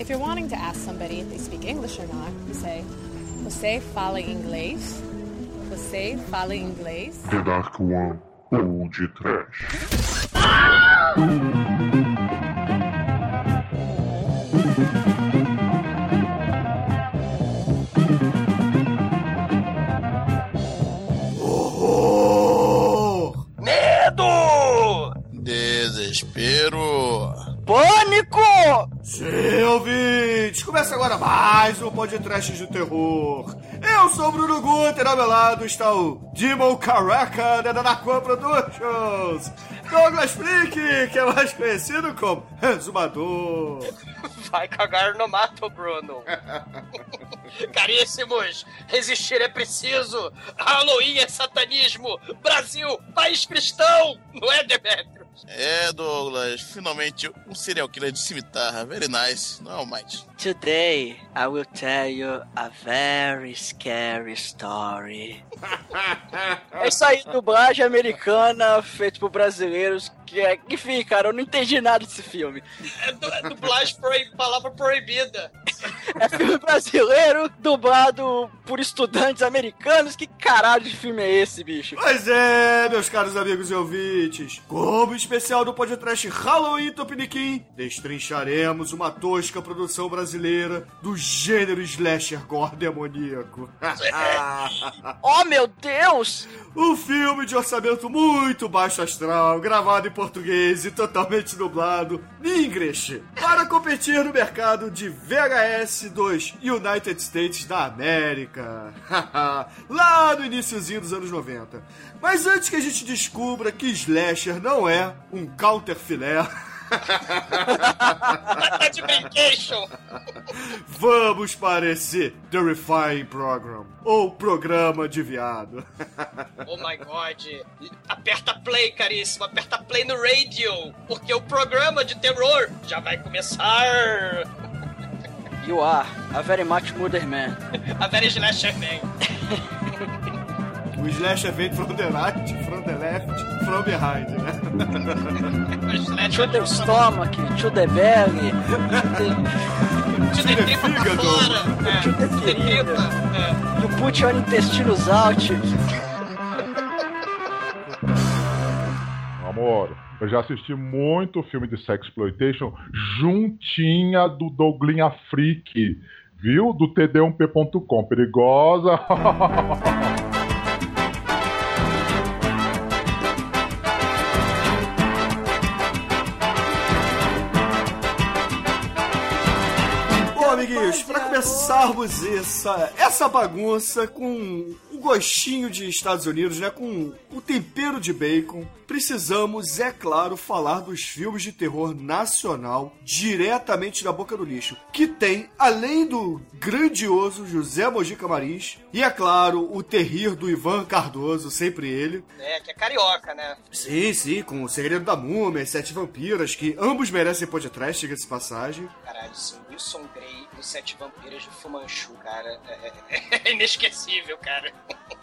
If you're wanting to ask somebody if they speak English or not, you say, Você fala inglês? Você fala inglês? The Dark One ou de Trash. Horror! Medo! Desespero. Sim, ouvintes! Começa agora mais um podcast de terror. Eu sou o Bruno Guter, ao meu lado está o Demon Caraca da Danaquan Productions. Douglas Freak, que é mais conhecido como Resumador. Vai cagar no mato, Bruno. Caríssimos, resistir é preciso. Halloween é satanismo. Brasil, país cristão. Não é, Demetrio? É, Douglas, finalmente um serial killer de cimitarra. Very nice, não é o mais. Today, I will tell you a very scary story. É isso aí, dublagem americana, feito por brasileiros. Que é, enfim, cara, eu não entendi nada desse filme. É, du é dublagem proib palavra proibida. É filme brasileiro, dublado por estudantes americanos. Que caralho de filme é esse, bicho? Pois é, meus caros amigos e ouvintes. Como especial do podcast Halloween Tupiniquim, destrincharemos uma tosca produção brasileira do gênero slasher gore demoníaco. oh, meu Deus! Um filme de orçamento muito baixo astral, gravado em português e totalmente dublado em inglês, para competir no mercado de VHS dos United States da América. Lá no iníciozinho dos anos 90. Mas antes que a gente descubra que slasher não é um counter filé. tá de brincation. Vamos para esse The Refine Program, ou Programa de Viado. oh my god. Aperta play, caríssimo, aperta play no radio, porque o programa de terror já vai começar. You are a very much murder man. a very slasher man. O slasher vem from the right, from the left, from behind, né? to the stomach, to the belly, to the fígado, to the tripa. You put your intestinos out. Amor, eu já assisti muito filme de sexploitation juntinha do Douglinha Freak, viu? Do td1p.com. Perigosa. começarmos essa, essa bagunça com um gostinho de Estados Unidos, né? Com o tempero de bacon, precisamos, é claro, falar dos filmes de terror nacional diretamente da boca do lixo, que tem, além do grandioso José Mojica Marins, e é claro, o terrir do Ivan Cardoso, sempre ele. É, que é carioca, né? Sim, sim, com o Segredo da Múmia, Sete Vampiras, que ambos merecem podcast, diga-se passagem. Caralho, sim, Wilson Grey dos Sete Vampiras de Fumanchu, cara. É, é, é inesquecível, cara.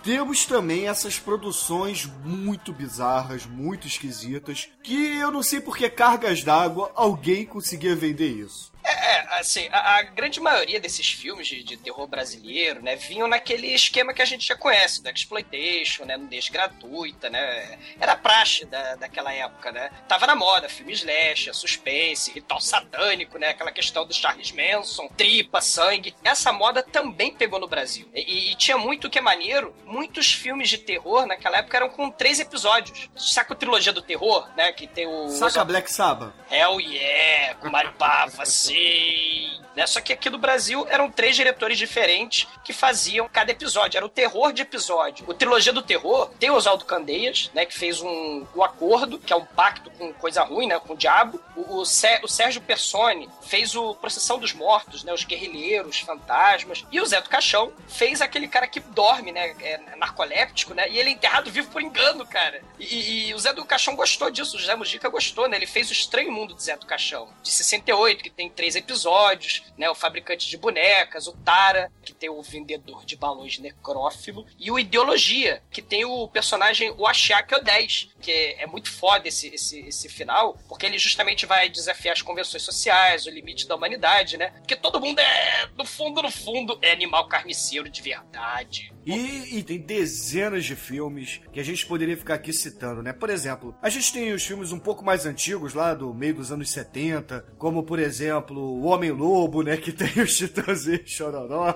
Temos também essas produções muito bizarras, muito esquisitas, que eu não sei por que cargas d'água alguém conseguia vender isso. É, assim, a, a, grande maioria desses filmes de, de, terror brasileiro, né, vinham naquele esquema que a gente já conhece, da exploitation, né, nudez gratuita, né, era praxe da, daquela época, né, tava na moda, filme slash, suspense, ritual satânico, né, aquela questão do Charles Manson, tripa, sangue, essa moda também pegou no Brasil, e, e tinha muito que é maneiro, muitos filmes de terror naquela época eram com três episódios, saca a trilogia do terror, né, que tem o... Saca Black Sabbath? Hell yeah, com Mario Bava, assim, né? Só que aqui no Brasil eram três diretores diferentes que faziam cada episódio. Era o terror de episódio. O Trilogia do Terror tem o Oswaldo Candeias, né? Que fez um, o Acordo, que é um pacto com coisa ruim, né? Com o diabo. O, o, o Sérgio Persone fez o Procissão dos Mortos, né? Os guerrilheiros, fantasmas. E o Zé do Caixão fez aquele cara que dorme, né? É narcoléptico, né? E ele é enterrado vivo por engano, cara. E, e, e o Zé do Caixão gostou disso. O José Mujica gostou, né? Ele fez o Estranho Mundo de Zé do Caixão, de 68, que tem três episódios episódios, né? O fabricante de bonecas, o Tara, que tem o vendedor de balões necrófilo, e o Ideologia, que tem o personagem o Ashiaki 10, que é, é muito foda esse, esse, esse final, porque ele justamente vai desafiar as convenções sociais, o limite da humanidade, né? Porque todo mundo é, no fundo, no fundo, é animal carniceiro de verdade. E, e, tem dezenas de filmes que a gente poderia ficar aqui citando, né? Por exemplo, a gente tem os filmes um pouco mais antigos, lá do meio dos anos 70, como, por exemplo, O Homem-Lobo, né? Que tem os Titãs e Chororó.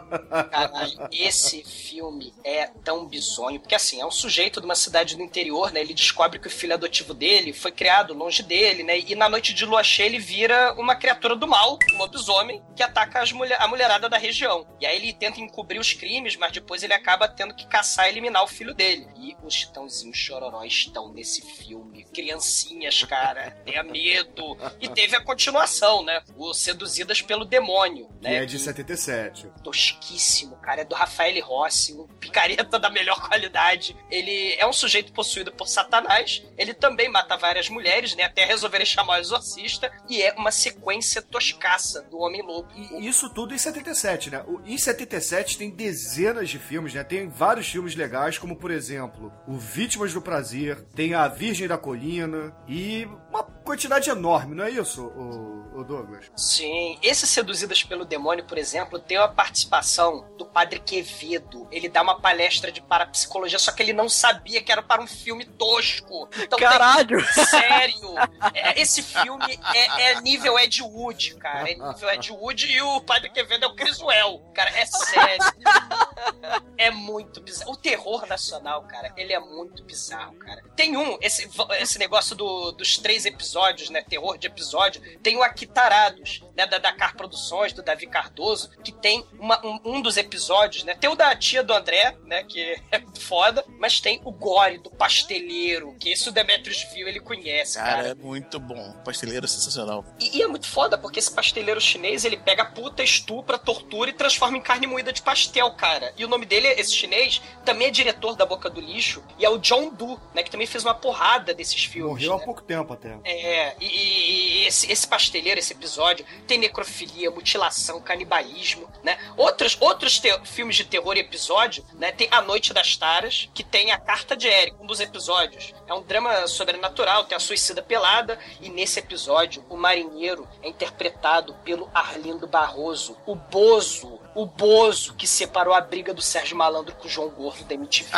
Caralho, esse filme é tão bizonho, porque assim, é um sujeito de uma cidade do interior, né? Ele descobre que o filho adotivo dele foi criado longe dele, né? E na noite de lua cheia ele vira uma criatura do mal, um lobisomem, que ataca mulher, a mulherada da região. E aí ele tenta encobrir os crimes, mas depois ele acaba tendo que caçar e eliminar o filho dele. E os Chitãozinhos Chororó estão nesse filme. Criancinhas, cara, tenha medo. E teve a continuação, né? O Seduzidas pelo Demônio, né? Que é de 77. Tosquíssimo, cara. É do Rafael Rossi, um picareta da melhor qualidade. Ele é um sujeito possuído por Satanás. Ele também mata várias mulheres, né? Até resolverem chamar o exorcista. E é uma sequência toscaça do Homem-Lobo. E isso tudo em 77, né? Em 77 tem dezenas de filmes, né? Tem vários filmes legais, como por exemplo, O Vítimas do Prazer, tem A Virgem da Colina e uma quantidade enorme, não é isso, o, o Douglas? Sim. Esse Seduzidas pelo Demônio, por exemplo, tem a participação do Padre Quevedo. Ele dá uma palestra de parapsicologia, só que ele não sabia que era para um filme tosco. Então, Caralho! Tem... Sério! É, esse filme é, é, nível Ed Wood, cara. É nível Ed Wood e o Padre Quevedo é o Criswell. Cara, é sério. É muito bizarro. O terror nacional, cara, ele é muito bizarro, cara. Tem um, esse, esse negócio do, dos três episódios, né? Terror de episódio. Tem o Aquitarados, né? Da Dakar Produções, do Davi Cardoso, que tem uma, um, um, dos episódios, né? Tem o da tia do André, né? Que é muito foda. Mas tem o Gore, do Pasteleiro, que esse o Demetrius viu, ele conhece, cara. Cara, é muito bom. Pasteleiro é sensacional. E, e, é muito foda, porque esse pasteleiro chinês, ele pega puta, estupra, tortura e transforma em carne moída de pastel, cara. E o nome dele, esse chinês, também é diretor da Boca do Lixo, e é o John Doe, né? Que também fez uma porrada desses filmes. Morreu né? há pouco tempo até. É, e, e esse, esse pasteleiro, esse episódio, tem necrofilia, mutilação, canibalismo, né? Outros, outros filmes de terror e episódio, né? Tem A Noite das Taras, que tem a Carta de Eric, um dos episódios. É um drama sobrenatural, tem a suicida pelada, e nesse episódio, o marinheiro é interpretado pelo Arlindo Barroso, o Bozo, o Bozo que separou a briga do Sérgio Malandro com o João Gordo da MTV.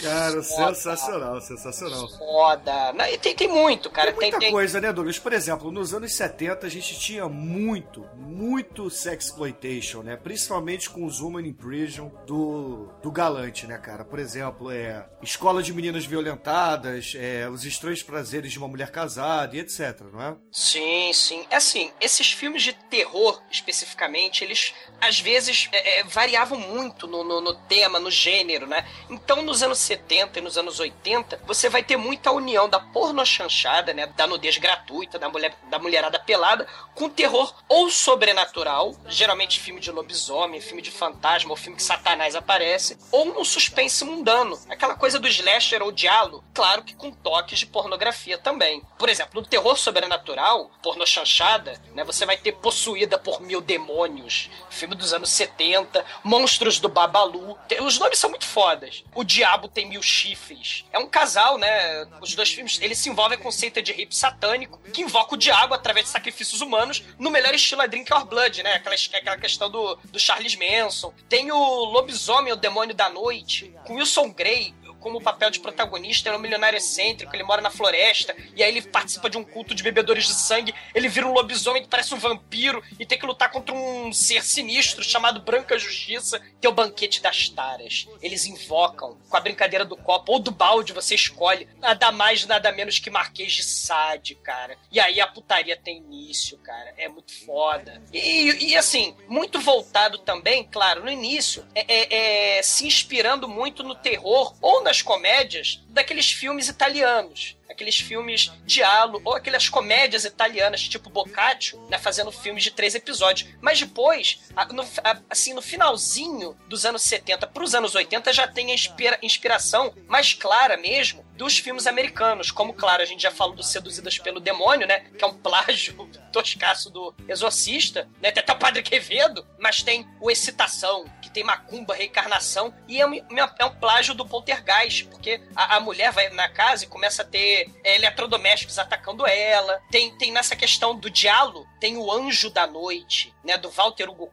Cara, Foda. sensacional, sensacional. Foda. Não, e tem, tem muito, cara. Tem muita tem, coisa, né, Douglas? Por exemplo, nos anos 70 a gente tinha muito, muito sexploitation, né? Principalmente com os Human in Prison do, do Galante, né, cara? Por exemplo, é Escola de Meninas Violentadas, é, Os Estranhos Prazeres de uma Mulher Casada e etc, não é? Sim, sim. É assim, esses filmes de terror, especificamente, eles às vezes é, é, variavam muito no, no, no tema, no gênero, né? Então, nos anos 70 e nos anos 80, você vai ter muita união da pornochanchada, né? Da nudez gratuita, da, mulher, da mulherada pelada, com terror ou sobrenatural, geralmente filme de lobisomem, filme de fantasma, ou filme que Satanás aparece, ou um suspense mundano, aquela coisa do slasher ou diálogo, claro que com toques de pornografia também. Por exemplo, no terror sobrenatural, pornochanchada, né? Você vai ter Possuída por Mil Demônios, filme dos anos 70, Monstros do Babalu. Os nomes são muito fodas. O Diabo Tem Mil Chifres. É um casal, né? Os dois filmes, eles se envolvem com seita de rap satânico, que invoca o diabo através de sacrifícios humanos, no melhor estilo a Drink Your Blood, né? Aquela, aquela questão do, do Charles Manson. Tem o Lobisomem, o Demônio da Noite, com Wilson Grey, como o papel de protagonista, ele é um milionário excêntrico, ele mora na floresta, e aí ele participa de um culto de bebedores de sangue, ele vira um lobisomem que parece um vampiro e tem que lutar contra um ser sinistro chamado Branca Justiça, que é o banquete das taras. Eles invocam, com a brincadeira do copo ou do balde, você escolhe, nada mais, nada menos que Marquês de Sade, cara. E aí a putaria tem início, cara. É muito foda. E, e assim, muito voltado também, claro, no início, é, é, é se inspirando muito no terror ou nas comédias daqueles filmes italianos. aqueles filmes diálogo, ou aquelas comédias italianas, tipo Boccaccio, né, fazendo filmes de três episódios. Mas depois, no- assim, no finalzinho dos anos 70 para os anos 80, já tem a inspira- inspiração mais clara mesmo dos filmes americanos. Como, claro, a gente já falou do Seduzidas pelo Demônio, né, que é um plágio toscaço do Exorcista, né, tem até o Padre Quevedo, mas tem o Excitação, que tem Macumba, Reencarnação, e é um, é um plágio do Poltergeist, porque a, a mulher vai na casa e começa a ter é, eletrodomésticos atacando ela. Tem, tem nessa questão do diálogo, tem o Anjo da Noite, né, do Walter Hugo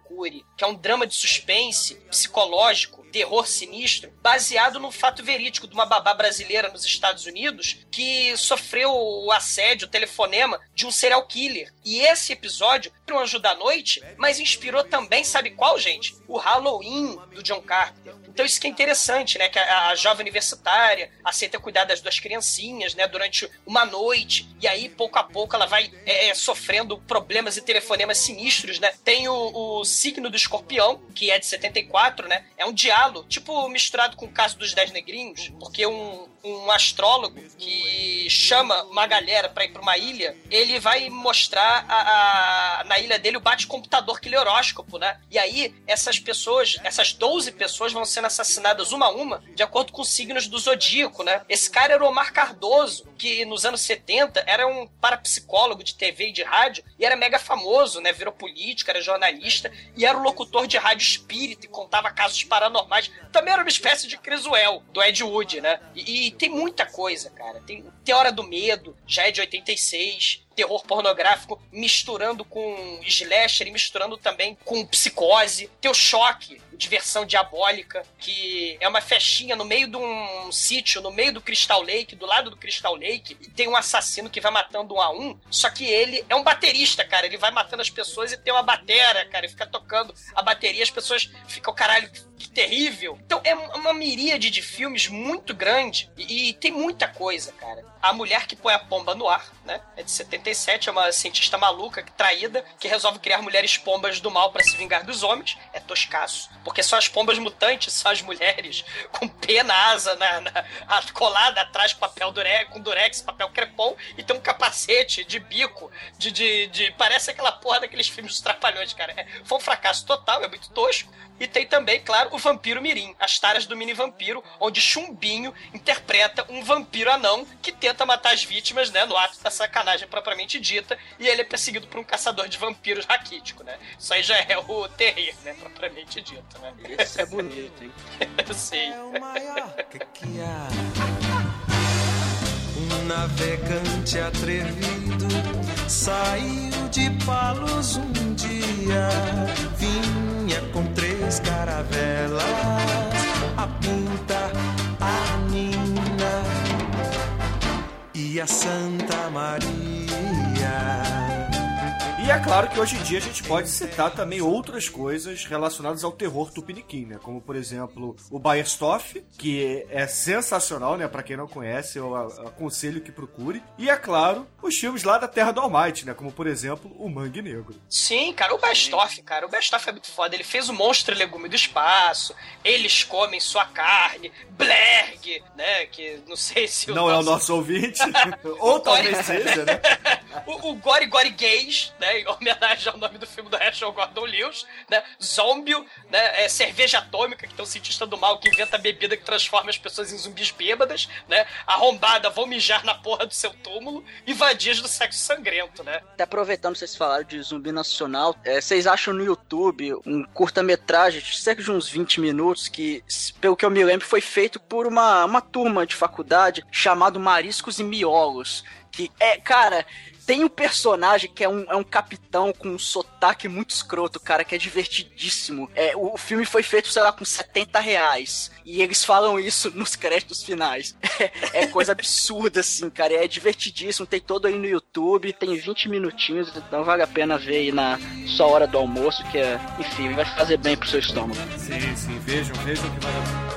que é um drama de suspense psicológico, terror sinistro, baseado no fato verídico de uma babá brasileira nos Estados Unidos que sofreu o assédio, o telefonema de um serial killer. E esse episódio, o Anjo da Noite, mas inspirou também, sabe qual, gente? O Halloween do John Carpenter. Então isso que é interessante, né? Que a, a jovem universitária aceita cuidar das duas criancinhas, né? Durante uma noite. E aí, pouco a pouco, ela vai é, é, sofrendo problemas e telefonemas sinistros, né? Tem o, o signo do escorpião, que é de 74, né? É um diálogo, tipo misturado com o caso dos Dez Negrinhos, porque um, um astrólogo que chama uma galera para ir para uma ilha, ele vai mostrar a, a- na ilha dele o bate-computador que lê horóscopo, né? E aí, essas pessoas, essas 12 pessoas vão sendo assassinadas uma a uma, de acordo com os signos do zodíaco, né? Esse cara era o Omar Cardoso, que nos anos 70 era um parapsicólogo de TV e de rádio, e era mega famoso, né? Virou político, era jornalista, e era o locutor de rádio espírita e contava casos paranormais. Também era uma espécie de Criswell, do Ed Wood, né? E, e tem muita coisa, cara. Tem Teora do Medo, já é de 86. Terror pornográfico misturando com slasher e misturando também com psicose. Tem o choque, diversão diabólica, que é uma festinha no meio de um sítio, no meio do Crystal Lake, do lado do Crystal Lake, e tem um assassino que vai matando um a um, só que ele é um baterista, cara. Ele vai matando as pessoas e tem uma batera, cara, e fica tocando a bateria, as pessoas ficam, caralho, que terrível. Então é uma miríade de filmes muito grande e, e tem muita coisa, cara. A Mulher que Põe a Pomba no Ar, né? É de 77, é uma cientista maluca, traída, que resolve criar mulheres pombas do mal para se vingar dos homens. É toscaço. Porque só as pombas mutantes são as mulheres com pena, asa, na, na- colada atrás papel durex, com durex, papel crepom, e tem um capacete de bico, de, de, de- Parece aquela porra daqueles filmes dos trapalhões, cara. É, foi um fracasso total, é muito tosco. E tem também, claro, o Vampiro Mirim, as taras do mini vampiro, onde Chumbinho interpreta um vampiro anão que tenta matar as vítimas, né, no ato da sacanagem propriamente dita, e ele é perseguido por um caçador de vampiros raquítico, né? Isso aí já é o terreiro, né, propriamente dito, né? Esse é bonito, hein? Eu sei. que há. Um navegante atrevido saiu de Palos um dia. Vinha com três caravelas, a Pinta, e a Santa Maria. E é claro que hoje em dia a gente pode citar também outras coisas relacionadas ao terror tupiniquim, né? Como, por exemplo, o Baierstoff, que é sensacional, né? Pra quem não conhece, eu aconselho que procure. E, é claro, os filmes lá da Terra do Almighty, né? Como, por exemplo, o Mangue Negro. Sim, cara, o Bastoff, cara, o Bastoff é muito foda. Ele fez o Monstro Legume do Espaço, Eles Comem Sua Carne, Blerg, né, que não sei se Não é o nosso ouvinte, ou talvez seja, né? o, o Gore Gore Gays, né, em homenagem ao nome do filme do Herschel Gordon Lewis, né, Zombie, né, é Cerveja Atômica, que tem um cientista do mal que inventa bebida que transforma as pessoas em zumbis bêbadas, né, Arrombada, vou mijar na porra do seu túmulo, e Vadias do Sexo Sangrento, né. Até aproveitando vocês falaram de zumbi nacional, é, vocês acham no YouTube um curta-metragem de cerca de uns 20 minutos que, pelo que eu me lembro, foi feito por uma, uma turma de faculdade chamado Mariscos e Miolos. Que é, cara, tem um personagem que é um, é um capitão com um sotaque muito escroto, cara, que é divertidíssimo. É, o, o filme foi feito, sei lá, com 70 reais. E eles falam isso nos créditos finais. É, é coisa absurda, assim, cara. É divertidíssimo. Tem todo aí no YouTube. Tem 20 minutinhos, então vale a pena ver aí na sua hora do almoço, que é, enfim, vai fazer bem pro seu estômago. Sim, sim, vejam, vejam que vale a pena.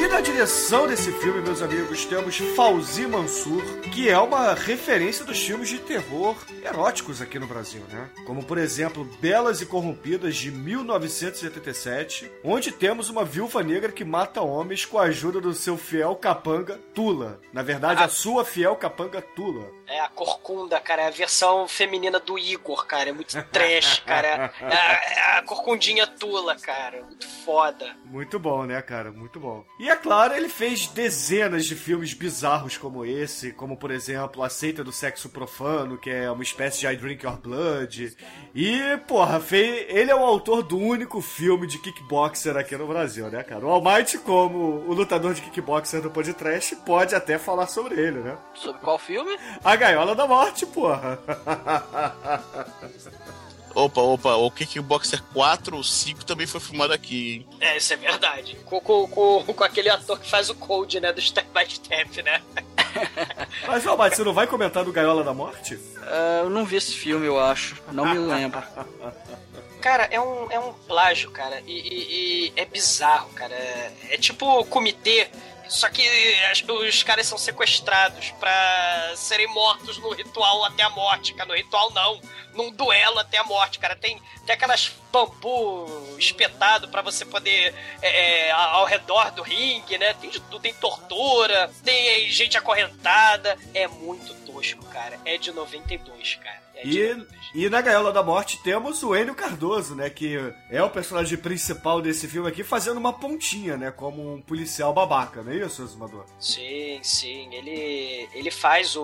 E na direção desse filme, meus amigos, temos Fauzi Mansur, que é uma referência dos filmes de terror eróticos aqui no Brasil, né? Como, por exemplo, Belas e Corrompidas, de 1987, onde temos uma viúva negra que mata homens com a ajuda do seu fiel capanga Tula. Na verdade, a sua fiel capanga Tula. É a Corcunda, cara, é a versão feminina do Igor, cara. É muito trash, cara. É a, é a Corcundinha Tula, cara. Muito foda. Muito bom, né, cara? Muito bom. E é claro, ele fez dezenas de filmes bizarros como esse, como por exemplo, A Seita do Sexo Profano, que é uma espécie de I Drink Your Blood. E, porra, fez... ele é o autor do único filme de kickboxer aqui no Brasil, né, cara? O Almighty, como o lutador de kickboxer do podcast, pode até falar sobre ele, né? Sobre qual filme? A Gaiola da Morte, porra. Opa, opa, o Kickboxer 4 ou 5 também foi filmado aqui, hein? É, isso é verdade. Com, com, com, com aquele ator que faz o Cold, né? Do Step by Step, né? Mas, Almighty, você não vai comentar do Gaiola da Morte? Uh, eu não vi esse filme, eu acho. Não me lembro. Cara, é um, é um plágio, cara. E, e, e é bizarro, cara. É, é tipo comitê só que os caras são sequestrados para serem mortos no ritual até a morte, cara. No ritual não, num duelo até a morte, cara. Tem, tem aquelas bambu espetado para você poder é, é, ao redor do ringue, né? Tem de tudo, tem tortura, tem gente acorrentada. É muito tosco, cara. É de 92, cara. É E, 92. e na Gaiola da Morte temos o Enio Cardoso, né? Que é o personagem principal desse filme aqui, fazendo uma pontinha, né? Como um policial babaca, não é isso, Zumador? Sim, sim. Ele, ele faz o,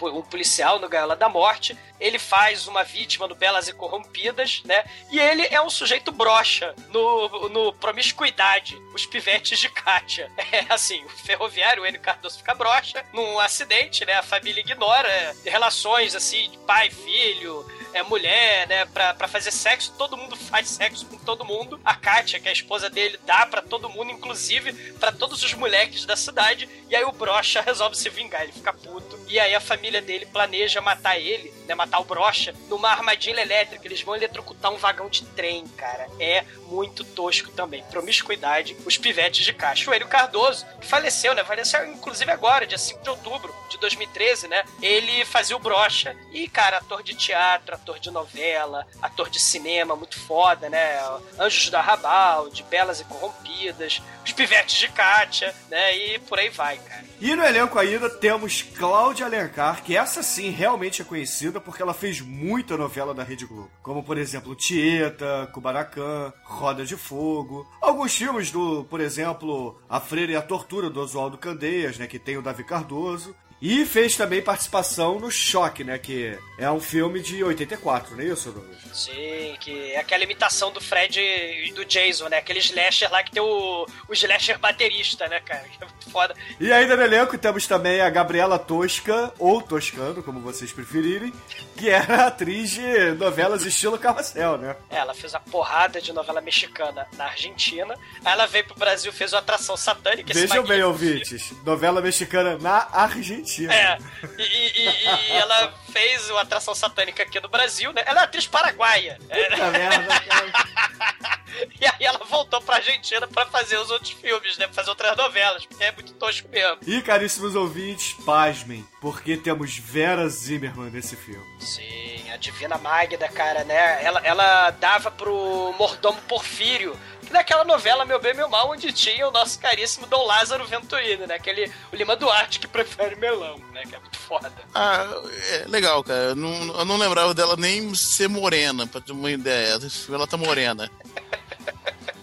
o, um policial no Gaiola da Morte, ele faz uma vítima no Belas e Corrompidas, né? E ele é um sujeito broxa no, no Promiscuidade, os pivetes de Kátia. É assim, o ferroviário, o Enio Cardoso fica broxa num acidente, né? A família ignora é, relações, assim, de pai, filho, é mulher, né, pra, pra fazer sexo, todo mundo faz sexo com todo mundo. A Kátia, que é a esposa dele, dá pra todo mundo, inclusive pra todos os moleques da cidade. E aí o Brocha resolve se vingar, ele fica puto. E aí a família dele planeja matar ele, né, matar o Brocha, numa armadilha elétrica. Eles vão eletrocutar um vagão de trem, cara. É muito tosco também. Promiscuidade, os pivetes de caixa. O Hélio Cardoso, que faleceu, né, faleceu inclusive agora, dia 5 de outubro de 2013, né, ele fazia o Brocha. E, cara, ator de teatro, ator de novela, ator de cinema, muito foda, né? Anjos da Rabal, de Belas e Corrompidas, os pivetes de Kátia, né? E por aí vai, cara. E no elenco ainda temos Cláudia Alencar, que essa sim realmente é conhecida porque ela fez muita novela da Rede Globo. Como, por exemplo, Tieta, Kubanacan, Roda de Fogo. Alguns filmes do, por exemplo, A Freira e a Tortura, do Oswaldo Candeias, né, que tem o Davi Cardoso. E fez também participação no Choque, né, que é um filme de 84, não é isso, Douglas? Sim, que é aquela imitação do Fred e do Jason, né? Aquele slasher lá que tem o, o slasher baterista, né, cara? Que é muito foda. E ainda no elenco temos também a Gabriela Tosca, ou Toscano, como vocês preferirem, que era atriz de novelas estilo Carrossel, né? É, Ela fez uma porrada de novela mexicana na Argentina. Aí ela veio pro Brasil fez uma atração satânica. Vejam bem, ouvintes, novela mexicana na Argentina. É, e, e- e- ela fez uma atração satânica aqui no Brasil, né? Ela é atriz paraguaia. É, Puta merda, cara. e aí ela voltou pra Argentina pra fazer os outros filmes, né? Pra fazer outras novelas, porque é muito tosco mesmo. E, caríssimos ouvintes, pasmem, porque temos Vera Zimmerman nesse filme. Sim, a Divina Magda, cara, né? Ela, ela dava pro mordomo Porfírio, que naquela novela Meu Bem, Meu Mal, onde tinha o nosso caríssimo Dom Lázaro Venturino, né? Aquele, o Lima Duarte que prefere melão, né? Que é muito foda. Ah, é legal, cara. Eu não, eu não lembrava dela nem ser morena, pra ter uma ideia. Ela tá morena.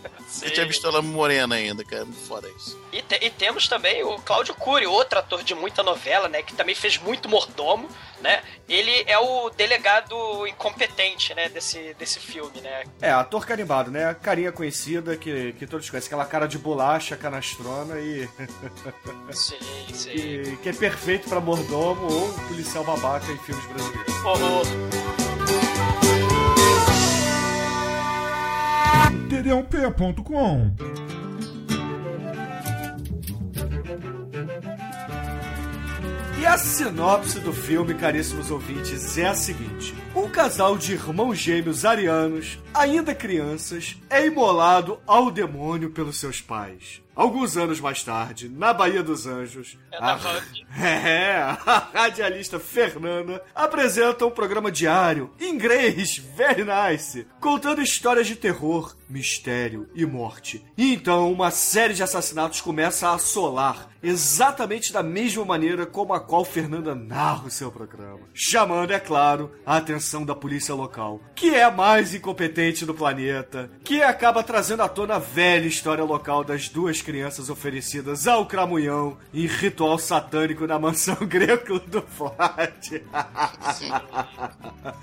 Eu tinha visto ela morena ainda, cara. Muito foda isso. E, te- e temos também o Cláudio Cury, outro ator de muita novela, né? Que também fez muito mordomo, né? Ele é o delegado incompetente, né? Desse, desse filme, né? É, ator carimbado, né? Carinha conhecida que, que todos conhecem. Aquela cara de bolacha canastrona e, Sim, sim. e que é perfeito pra mordomo ou policial babaca em filmes brasileiros. Ô, ô, td1p.com E a sinopse do filme, caríssimos ouvintes, é a seguinte: um casal de irmãos gêmeos arianos, ainda crianças, é imolado ao demônio pelos seus pais. Alguns anos mais tarde, na Bahia dos Anjos, É a, é, a radialista Fernanda apresenta um programa diário, em inglês, very nice, contando histórias de terror, mistério e morte. E então uma série de assassinatos começa a assolar, exatamente da mesma maneira como a qual Fernanda narra o seu programa. Chamando, é claro, a atenção da polícia local, que é a mais incompetente do planeta, que acaba trazendo à tona a velha história local das duas crianças oferecidas ao cramunhão em ritual satânico na mansão greco do Flat.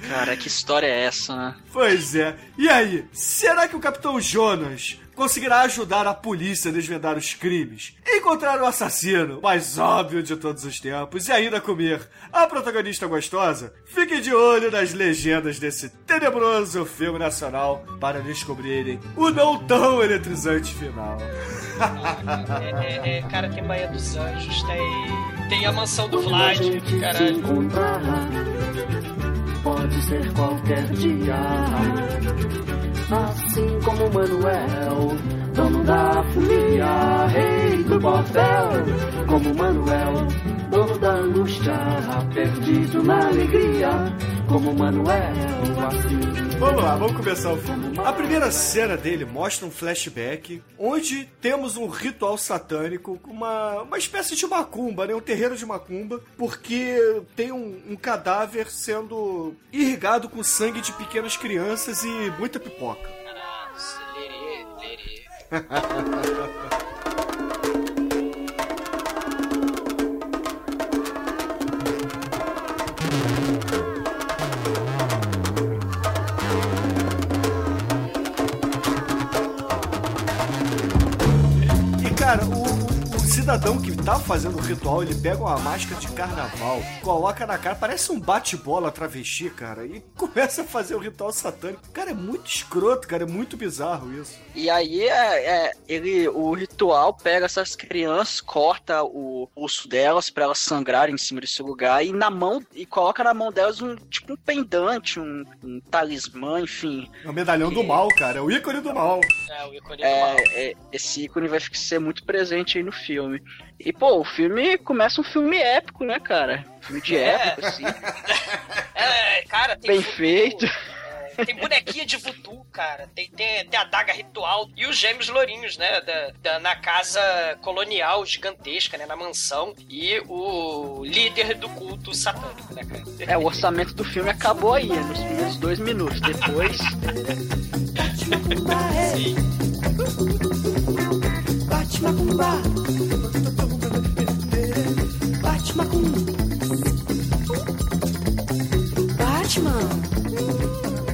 Cara, que história é essa, né? Pois é. E aí, será que o Capitão Jonas conseguirá ajudar a polícia a desvendar os crimes, encontrar o assassino mais óbvio de todos os tempos e ainda comer a protagonista gostosa? Fique de olho nas legendas desse tenebroso filme nacional para descobrirem o não tão eletrizante final. É, é, cara, tem Bahia dos Anjos, tem, tem a mansão do Vlad, caralho. pode ser qualquer dia. Assim como Manuel, dono da folia, rei do bordel. Como Manuel, dono da angústia, perdido na alegria. Como Manuel, assim. Vamos lá, vamos começar o filme. A primeira cena dele mostra um flashback onde temos um ritual satânico, uma, uma espécie de macumba, né? Um terreiro de macumba, porque tem um, um cadáver sendo irrigado com sangue de pequenas crianças e muita pipoca. Nossa, lerê, lerê. Cidadão que tá fazendo o ritual, ele pega uma máscara de carnaval, coloca na cara, parece um bate-bola travesti, cara, e começa a fazer o ritual satânico. Cara, é muito escroto, cara, é muito bizarro isso. E aí é, é, ele, o ritual pega essas crianças, corta o pulso delas pra elas sangrarem em cima desse lugar e na mão e coloca na mão delas um tipo um pendante, um, um talismã, enfim. É o medalhão do mal, cara, é o ícone do mal. É, o ícone do mal. É, é, esse ícone vai ser muito presente aí no filme. E pô, o filme começa um filme épico, né, cara? Filme de É. época, assim, É, cara, tem bem voodoo, feito. é, tem bonequinha de voodoo, cara. Tem, tem, tem a daga ritual e os gêmeos lourinhos, né? Da, da- na casa colonial gigantesca, né? Na mansão. E o líder do culto satânico, né, cara? É, o orçamento do filme acabou aí, né, nos primeiros dois minutos. Depois, Bate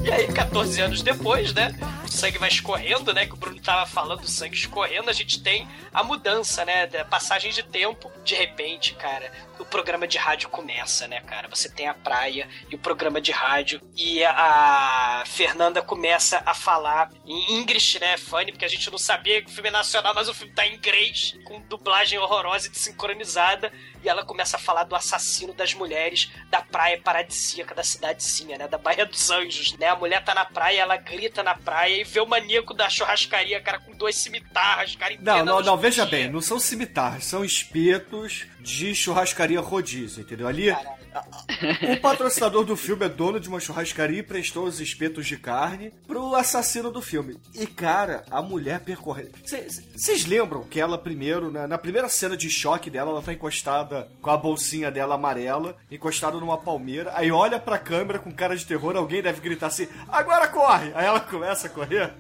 E aí, 14 anos depois, né? O sangue vai escorrendo, né? Que o Bruno tava falando, o sangue escorrendo, a gente tem a mudança, né? Da passagem de tempo. De repente, cara, o programa de rádio começa, né, cara? Você tem a praia e o programa de rádio. E a Fernanda começa a falar em English, né? Funny, porque a gente não sabia que o filme é nacional, mas o filme tá em inglês, com dublagem horrorosa e desincronizada. E ela começa a falar do assassino das mulheres da praia paradisíaca da cidadezinha, né? Da Baía dos Anjos, né? A mulher tá na praia, ela grita na praia e vê o maníaco da churrascaria, cara, com duas cimitarras, cara, Não, não, não, veja bem, não são cimitarras, são espetos de churrascaria rodízio, entendeu? Ali, o patrocinador do filme é dono de uma churrascaria e prestou os espetos de carne pro assassino do filme. E, cara, a mulher percorre. Vocês lembram que ela primeiro, na, na primeira cena de choque dela, ela tá encostada com a bolsinha dela amarela, encostada numa palmeira, aí olha pra câmera com cara de terror, alguém deve gritar assim, agora corre! Aí ela começa a correr.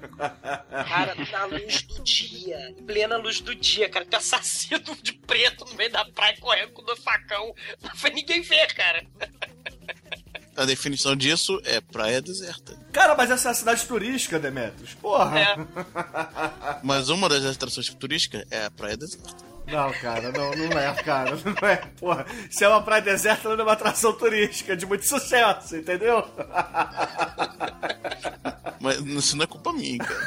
Cara, na luz do dia, plena luz do dia, cara, tem assassino de preto no meio da praia correndo com o facão. Não foi ninguém ver, cara. A definição disso é praia deserta. Cara, mas essa é a cidade turística, Demetrius. Porra! É. Mas uma das atrações turísticas é a praia deserta. Não, cara, não, não é, cara, não é. Porra, se é uma praia deserta, não é uma atração turística de muito sucesso, entendeu? Mas isso não é culpa minha, cara.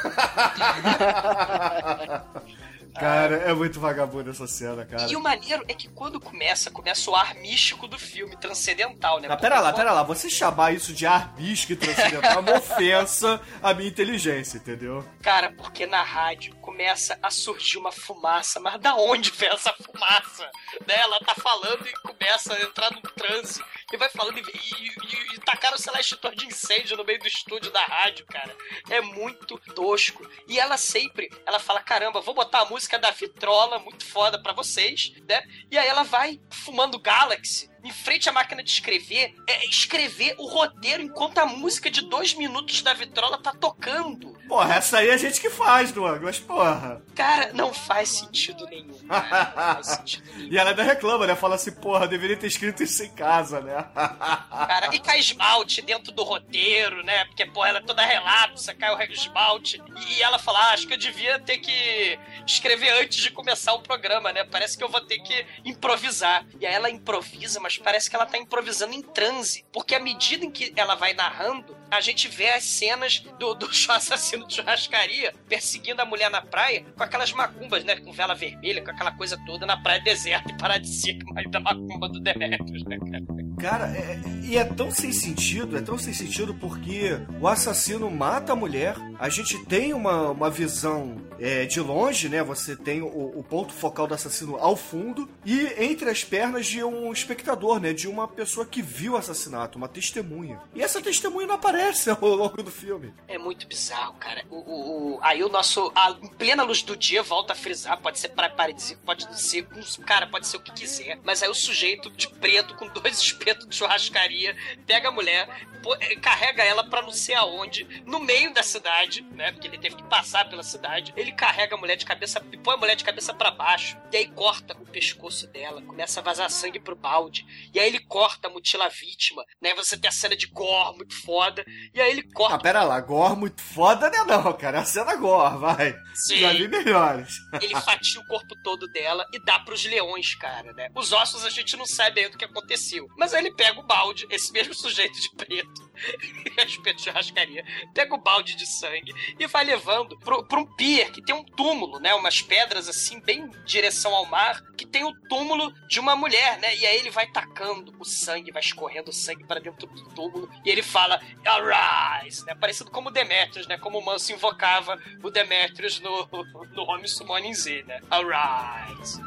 Cara, é muito vagabundo essa cena, cara. E o maneiro é que quando começa, começa o ar místico do filme, transcendental, né? Mas pera lá, pera lá, você chamar isso de ar místico e transcendental é uma ofensa à minha inteligência, entendeu? Cara, porque na rádio começa a surgir uma fumaça, mas da onde vem essa fumaça? Né? Ela tá falando e começa a entrar num transe. E vai falando e, e, e, e tacaram, sei lá, extintor de incêndio no meio do estúdio da rádio, cara. É muito tosco. E ela sempre, ela fala, caramba, vou botar a música da Vitrola, muito foda pra vocês, né? E aí ela vai fumando Galaxy em frente à máquina de escrever, é escrever o roteiro enquanto a música de dois minutos da vitrola tá tocando. Porra, essa aí é a gente que faz, Douglas, porra. Cara, não faz sentido nenhum. Cara, não faz sentido nenhum. E ela ainda reclama, né? Fala assim, porra, deveria ter escrito isso em casa, né? Cara, e cai esmalte dentro do roteiro, né? Porque, porra, ela é toda relapsa, cai o esmalte. E ela fala, ah, acho que eu devia ter que escrever antes de começar o programa, né? Parece que eu vou ter que improvisar. E aí ela improvisa, mas parece que ela tá improvisando em transe. Porque à medida em que ela vai narrando, a gente vê as cenas do, do assassino de churrascaria perseguindo a mulher na praia com aquelas macumbas, né? Com vela vermelha, com aquela coisa toda na praia deserta e paradisíaca, mas da macumba do Demetrius, né, cara? Cara, é- e é tão sem sentido, é tão sem sentido porque o assassino mata a mulher, a gente tem uma, uma visão é, de longe, né? Você tem o, o ponto focal do assassino ao fundo e entre as pernas de um espectador, né? De uma pessoa que viu o assassinato, uma testemunha. E essa testemunha não aparece ao longo do filme. É muito bizarro, cara. O, o- aí o nosso. A, em plena luz do dia, volta a frisar. Pode ser para paradisíaco, pode ser. Cara, pode ser o que quiser. Mas aí o sujeito de preto, com dois espetos de churrascaria, pega a mulher, pô- eh, carrega ela pra não sei aonde, no meio da cidade, né? Porque ele teve que passar pela cidade. Ele carrega a mulher de cabeça. põe a mulher de cabeça pra baixo. E aí corta o pescoço dela. Começa a vazar sangue pro balde. E aí ele corta, mutila a vítima. Né? Você tem a cena de gore muito foda. E aí ele corta. Ah, pera lá, gore muito foda, né? Não, cara. É a cena gore, vai. Sim. Já vi melhores. Ele fatia o corpo todo dela e dá pros leões, cara, né? Os ossos a gente não sabe ainda o que aconteceu. Mas aí ele pega o balde, esse mesmo sujeito de preto, respeito de churrascaria, pega o balde de sangue e vai levando pro, pra um pier que tem um túmulo, né? Umas pedras assim, bem em direção ao mar, que tem o túmulo de uma mulher, né? E aí ele vai tacando o sangue, vai escorrendo o sangue para dentro do túmulo e ele fala, Arise, né? Parecido como Demetrius, né? Como o Manso invocava o Demetrius no, no Home Summoning Z, né? Arise.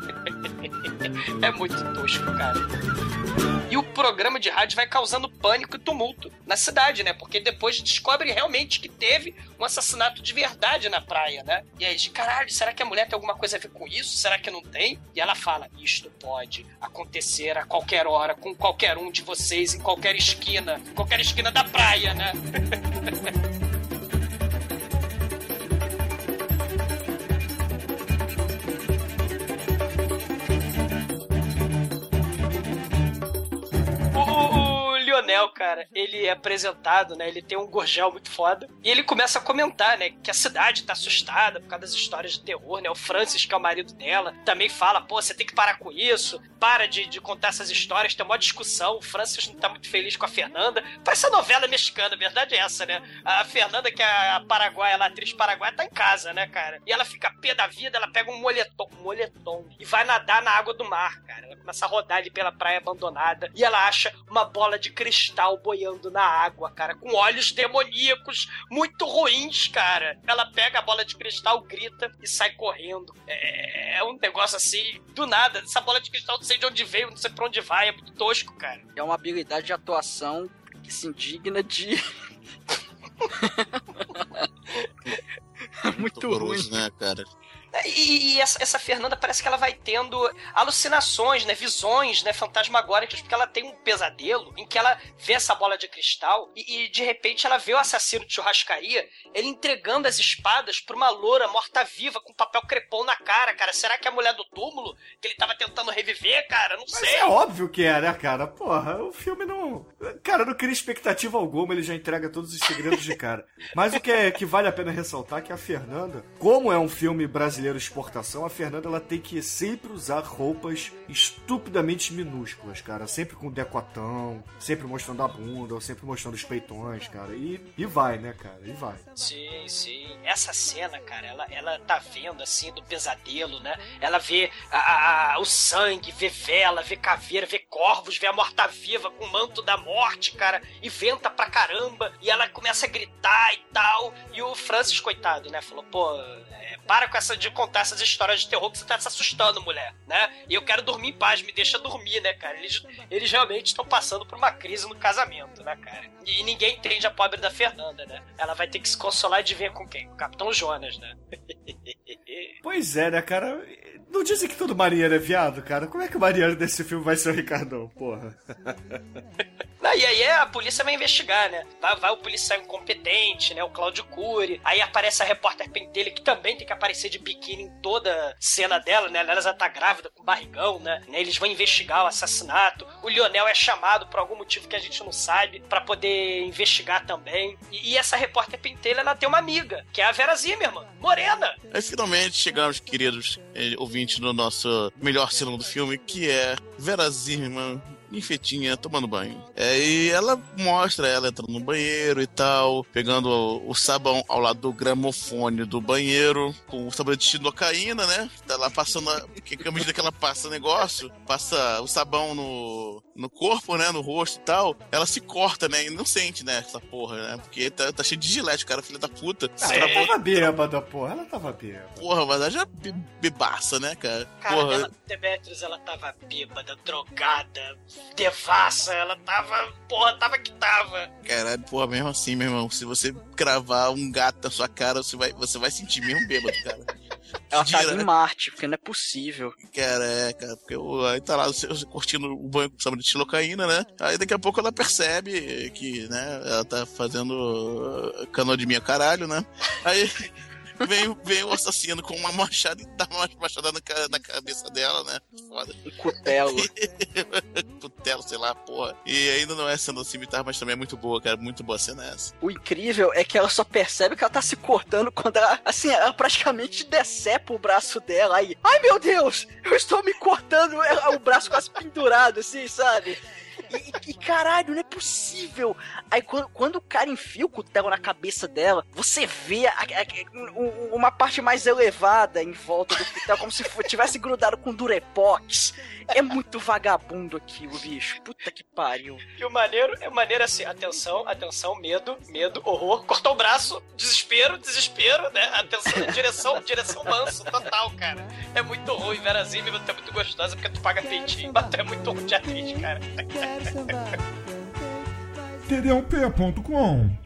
é muito tosco, cara. E o programa de rádio vai causando pânico e tumulto na cidade, né? Porque depois descobre realmente que teve um assassinato de verdade na praia, né? E aí, caralho, será que a mulher tem alguma coisa a ver com isso? Será que não tem? E ela fala: Isto pode acontecer a qualquer hora, com qualquer um de vocês, em qualquer esquina, em qualquer esquina da praia, né? o Lionel, cara, ele é apresentado, né? Ele tem um gorgel muito foda. E ele começa a comentar, né? Que a cidade tá assustada por causa das histórias de terror, né? O Francis, que é o marido dela, também fala: pô, você tem que parar com isso. Para de, de contar essas histórias, tem uma discussão. O Francis não tá muito feliz com a Fernanda. Parece a novela mexicana, verdade é essa, né? A Fernanda, que é a paraguaia, a atriz paraguaia, tá em casa, né, cara? E ela fica pé da vida, ela pega um moletom, um moletom e vai nadar na água do mar, cara. Ela começa a rodar ali pela praia abandonada e ela acha uma bola de cristal boiando na água, cara, com olhos demoníacos muito ruins, cara. Ela pega a bola de cristal, grita e sai correndo. É, é um negócio assim, do nada. Essa bola de cristal não sei de onde veio, não sei pra onde vai, é muito tosco, cara. É uma habilidade de atuação que se indigna de. Muito Horroroso, né, cara? E, e essa, essa Fernanda parece que ela vai tendo alucinações, né? Visões, né? Fantasmagóricas, porque ela tem um pesadelo em que ela vê essa bola de cristal e, e, de repente ela vê o assassino de churrascaria ele entregando as espadas pra uma loura morta-viva com papel crepom na cara, cara. Será que é a mulher do túmulo que ele tava tentando reviver, cara? Não Mas sei. é óbvio que é, né, cara? Porra, o filme não. Cara, não cria expectativa alguma, ele já entrega todos os segredos de cara. Mas o que, é, que vale a pena ressaltar é que a Fernanda, como é um filme brasileiro brasileiro exportação, a Fernanda ela tem que sempre usar roupas estupidamente minúsculas, cara. Sempre com decotão, sempre mostrando a bunda, ou sempre mostrando os peitões, cara. E, e vai, né, cara? E vai. Sim, sim. Essa cena, cara, ela, ela tá vendo, assim, do pesadelo, né? Ela vê a, a- o sangue, vê vela, vê caveira, vê corvos, vê a morta-viva com o manto da morte, cara, e venta pra caramba, e ela começa a gritar e tal. E o Francis, coitado, né, falou, pô, é, para com essa de contar essas histórias de terror que você tá se assustando, mulher, né? E eu quero dormir em paz, me deixa dormir, né, cara? Eles, eles realmente estão passando por uma crise no casamento, né, cara? E ninguém entende a pobre da Fernanda, né? Ela vai ter que se consolar de ver com quem? Com o Capitão Jonas, né? Pois é, né, cara? Não dizem que todo marinheiro é viado, cara? Como é que o marinheiro desse filme vai ser o Ricardão, porra? Não, e aí a polícia vai investigar, né? Vai, vai o policial incompetente, né? O Claudio Cury. Aí aparece a repórter Pentelha, que também tem que aparecer de biquíni em toda cena dela, né? Ela já tá grávida com barrigão, né? Eles vão investigar o assassinato. O Lionel é chamado por algum motivo que a gente não sabe pra poder investigar também. E, e essa repórter Pentelha, ela tem uma amiga, que é a Vera Zimmerman, morena. Aí finalmente chegamos, queridos eh, ouvintes, no nosso melhor cena do filme, que é Vera Zimmerman infetinha tomando banho. É, e ela mostra ela entrando no banheiro e tal, pegando o, o sabão ao lado do gramofone do banheiro, com o sabonete de nocaína, né? Tá lá passando, a, porque à medida que ela passa o negócio, passa o sabão no, no corpo, né? No rosto e tal, ela se corta, né? E não sente, né? Essa porra, né? Porque tá, tá cheio de gilete, cara, filha da puta. Ah, ela tava bêbada, porra. Ela tava bêbada. Porra, mas ela já be- bebaça, né, cara? Cara, Porra, ela, Demetrius, ela tava bêbada, drogada, devassa, ela tava. Porra, tava que tava. Caralho, porra, mesmo assim, meu irmão, se você cravar um gato na sua cara, você vai, você vai sentir mesmo bêbado, cara. Ela tá em Marte, porque não é possível. Cara, é, cara, porque o- aí tá lá você curtindo o banho com de xilocaína, né? Aí daqui a pouco ela percebe que, né, ela tá fazendo canoa de minha caralho, né? Aí vem, o assassino com uma machada e dá uma machada na, na cabeça dela, né? Foda. Cutelo. Cutelo, sei lá, porra. E ainda não é sendo cimitar, mas também é muito boa, cara. Muito boa cena essa. O incrível é que ela só percebe que ela tá se cortando quando ela, assim, ela praticamente decepa o braço dela aí. Ai meu Deus, eu estou me cortando ela- o braço quase pendurado, assim, sabe? E, e- e, caralho, não é possível. Aí quando, quando o cara enfia o cutelo na cabeça dela, você vê a- a- um- uma parte mais elevada em volta do cutelo, como se fo- tivesse grudado com durepox. É muito vagabundo aquilo, bicho. Puta que pariu. E o maneiro é maneiro assim, atenção, atenção, medo, medo, horror, cortou o braço, desespero, desespero, né? Atenção, direção, direção manso, total, cara. É muito ruim, Vera Zimmerman, tu é muito gostosa porque tu paga peitinho, mas tu é muito ruim de atriz, cara. td1p.com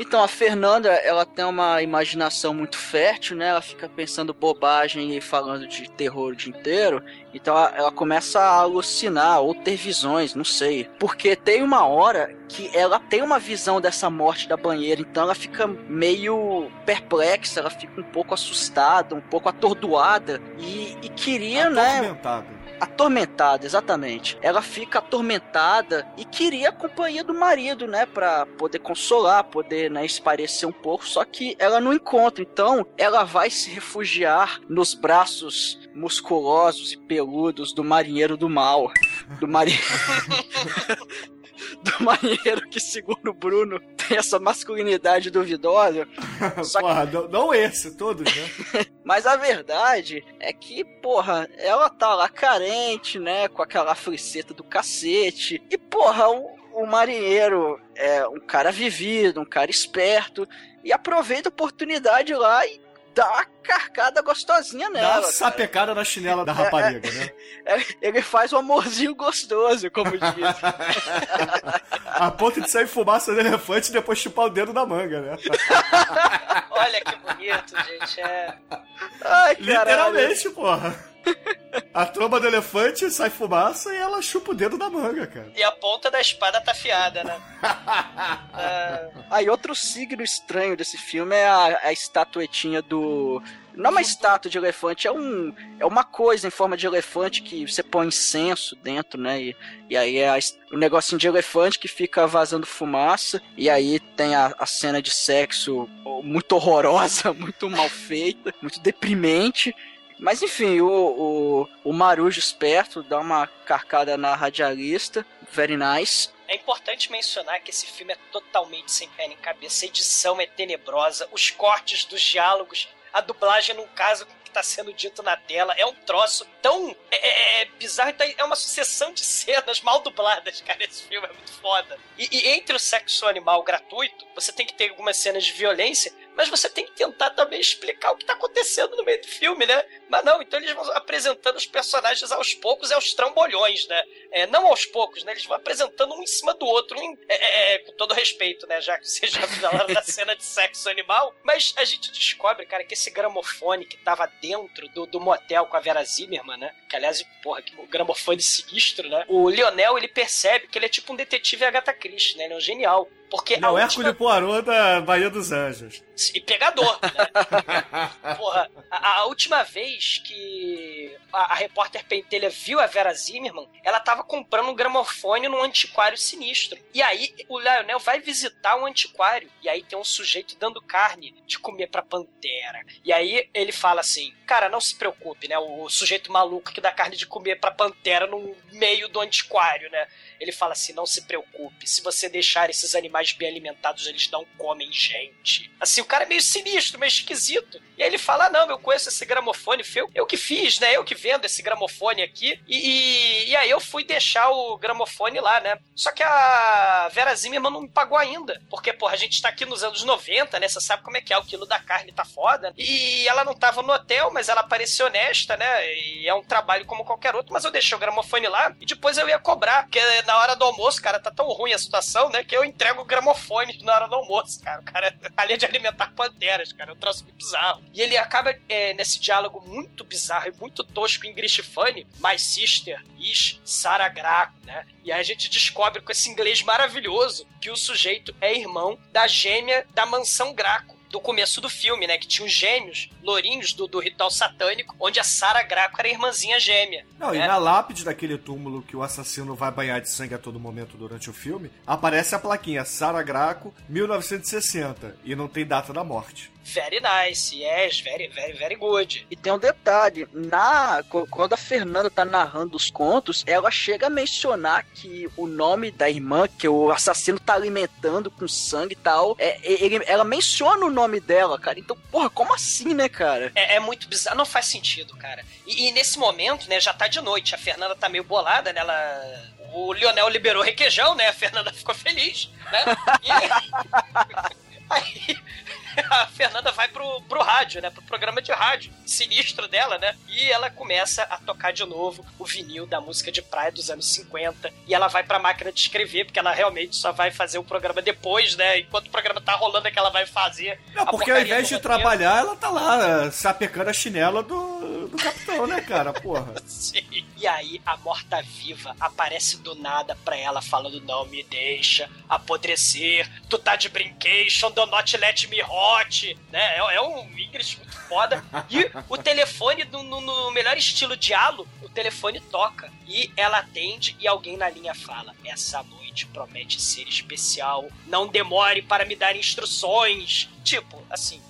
Então, a Fernanda, ela tem uma imaginação muito fértil, né? Ela fica pensando bobagem e falando de terror o dia inteiro. Então, ela, ela começa a alucinar ou ter visões, não sei. Porque tem uma hora que ela tem uma visão dessa morte da banheira. Então, ela fica meio perplexa, ela fica um pouco assustada, um pouco atordoada. E, e queria, né? Atormentada. Exatamente. Ela fica atormentada e queria a companhia do marido, né? Pra poder consolar, poder, né, esparecer um pouco. Só que ela não encontra. Então, ela vai se refugiar nos braços musculosos e peludos do marinheiro do mal. Do marinheiro. do marinheiro que, segundo o Bruno, tem essa masculinidade duvidosa. Só que- Porra, não, não esse, todos, né? mas a verdade é que, porra, ela tá lá carente, né? Com aquela friceta do cacete. E, porra, o, o marinheiro é um cara vivido, um cara esperto. E aproveita a oportunidade lá e dá uma carcada gostosinha Dá nela. uma cara. sapecada na chinela da rapariga, né? É, Ele faz um amorzinho gostoso, como diz. A ponto de sair fumaça do elefante e depois chupar o dedo da manga, né? Olha que bonito, gente. É. Ai, caralho. Literalmente, porra. A tromba do elefante sai fumaça e ela chupa o dedo da manga, cara. E a ponta da espada tá afiada, né? Ah, Aí outro signo estranho desse filme é a, a estatuetinha do. Não é uma estátua de elefante, é um. É uma coisa em forma de elefante que você põe incenso dentro, né? E, e aí é es- um negocinho de elefante que fica vazando fumaça. E aí tem a, a cena de sexo muito horrorosa, muito mal feita, muito deprimente. Mas enfim, o, o, o Marujo esperto dá uma carcada na radialista. Very nice. É importante mencionar que esse filme é totalmente sem pé nem cabeça. A edição é tenebrosa, os cortes dos diálogos, a dublagem não casa com o que está sendo dito na tela. É um troço tão é, é- é bizarro. então É uma sucessão de cenas mal dubladas, cara. Esse filme é muito foda. E, e entre o sexo animal gratuito, você tem que ter algumas cenas de violência, mas você tem que tentar também explicar o que está acontecendo no meio do filme, né? Mas não, então eles vão apresentando os personagens aos poucos e aos trambolhões, né? É, não aos poucos, né? Eles vão apresentando um em cima do outro, é, é, é, com todo respeito, né? Já que vocês já falaram da cena de sexo animal. Mas a gente descobre, cara, que esse gramofone que tava dentro do, do motel com a Vera Zimmerman, né? Que aliás, porra, que gramofone sinistro, né? O Lionel, ele percebe que ele é tipo um detetive Agatha Christie, né? Ele é um genial. Porque Ele é o a Hércules última... Poirot da Bahia dos Anjos. E pegador, né? Porra, a, a última vez que a, a repórter Pentelha viu a Vera Zimmerman, ela tava comprando um gramofone num antiquário sinistro. E aí o Lionel vai visitar o antiquário. E aí tem um sujeito dando carne de comer pra pantera. E aí ele fala assim: Cara, não se preocupe, né? O, sujeito maluco que dá carne de comer pra pantera no meio do antiquário, né? Ele fala assim: Não se preocupe, se você deixar esses animais bem alimentados, eles não comem gente. Assim, o cara é meio sinistro, meio esquisito. E aí ele fala: ah, Não, eu conheço esse gramofone, foi eu, que fiz, né? Eu que vendo esse gramofone aqui. E, e, e aí eu fui deixar o gramofone lá, né? Só que a Vera Zimmerman não me pagou ainda. Porque, porra, a gente tá aqui nos anos 90, né? Você sabe como é que é, o quilo da carne tá foda. E ela não tava no hotel, mas ela parecia honesta, né? E é um trabalho como qualquer outro, mas eu deixei o gramofone lá e depois eu ia cobrar. Porque na hora do almoço, cara, tá tão ruim a situação, né? Que eu entrego gramofone na hora do almoço, cara. O cara, além de alimentar panteras, cara, é um troço muito bizarro. E ele acaba é, nesse diálogo muito bizarro e muito tosco em Grishifane, My Sister is Sarah Graco, né? E aí a gente descobre com esse inglês maravilhoso que o sujeito é irmão da gêmea da mansão Graco. Do começo do filme, né? Que tinha os gêmeos, lourinhos do, do ritual satânico, onde a Sarah Graco era a irmãzinha gêmea. Não, e né? na lápide daquele túmulo que o assassino vai banhar de sangue a todo momento durante o filme, aparece a plaquinha Sara Graco, 1960, e não tem data da morte. Very nice, yes, very, very, very good. E tem um detalhe, na quando a Fernanda tá narrando os contos, ela chega a mencionar que o nome da irmã que o assassino tá alimentando com sangue e tal, é, ele- ela menciona o nome dela, cara. Então, porra, como assim, né, cara? É, é muito bizarro, não faz sentido, cara. E, e nesse momento, né, já tá de noite, a Fernanda tá meio bolada, né, ela... O Lionel liberou requeijão, né, a Fernanda ficou feliz, né, e... Aí a Fernanda vai pro, pro rádio, né? Pro programa de rádio sinistro dela, né? E ela começa a tocar de novo o vinil da música de praia dos anos 50. E ela vai pra máquina de escrever, porque ela realmente só vai fazer o programa depois, né? Enquanto o programa tá rolando é que ela vai fazer. Não, porque ao invés de trabalhar, ela tá lá sapecando a chinela do, do capitão, né, cara? Porra. Sim. E aí a morta-viva aparece do nada pra ela falando: Não me deixa apodrecer, tu tá de brincation, do not let me hot, né? É, é um English muito foda. E o telefone, no, no- melhor estilo diálogo, o telefone toca. E ela atende e alguém na linha fala: Essa noite promete ser especial, não demore para me dar instruções. Tipo, assim.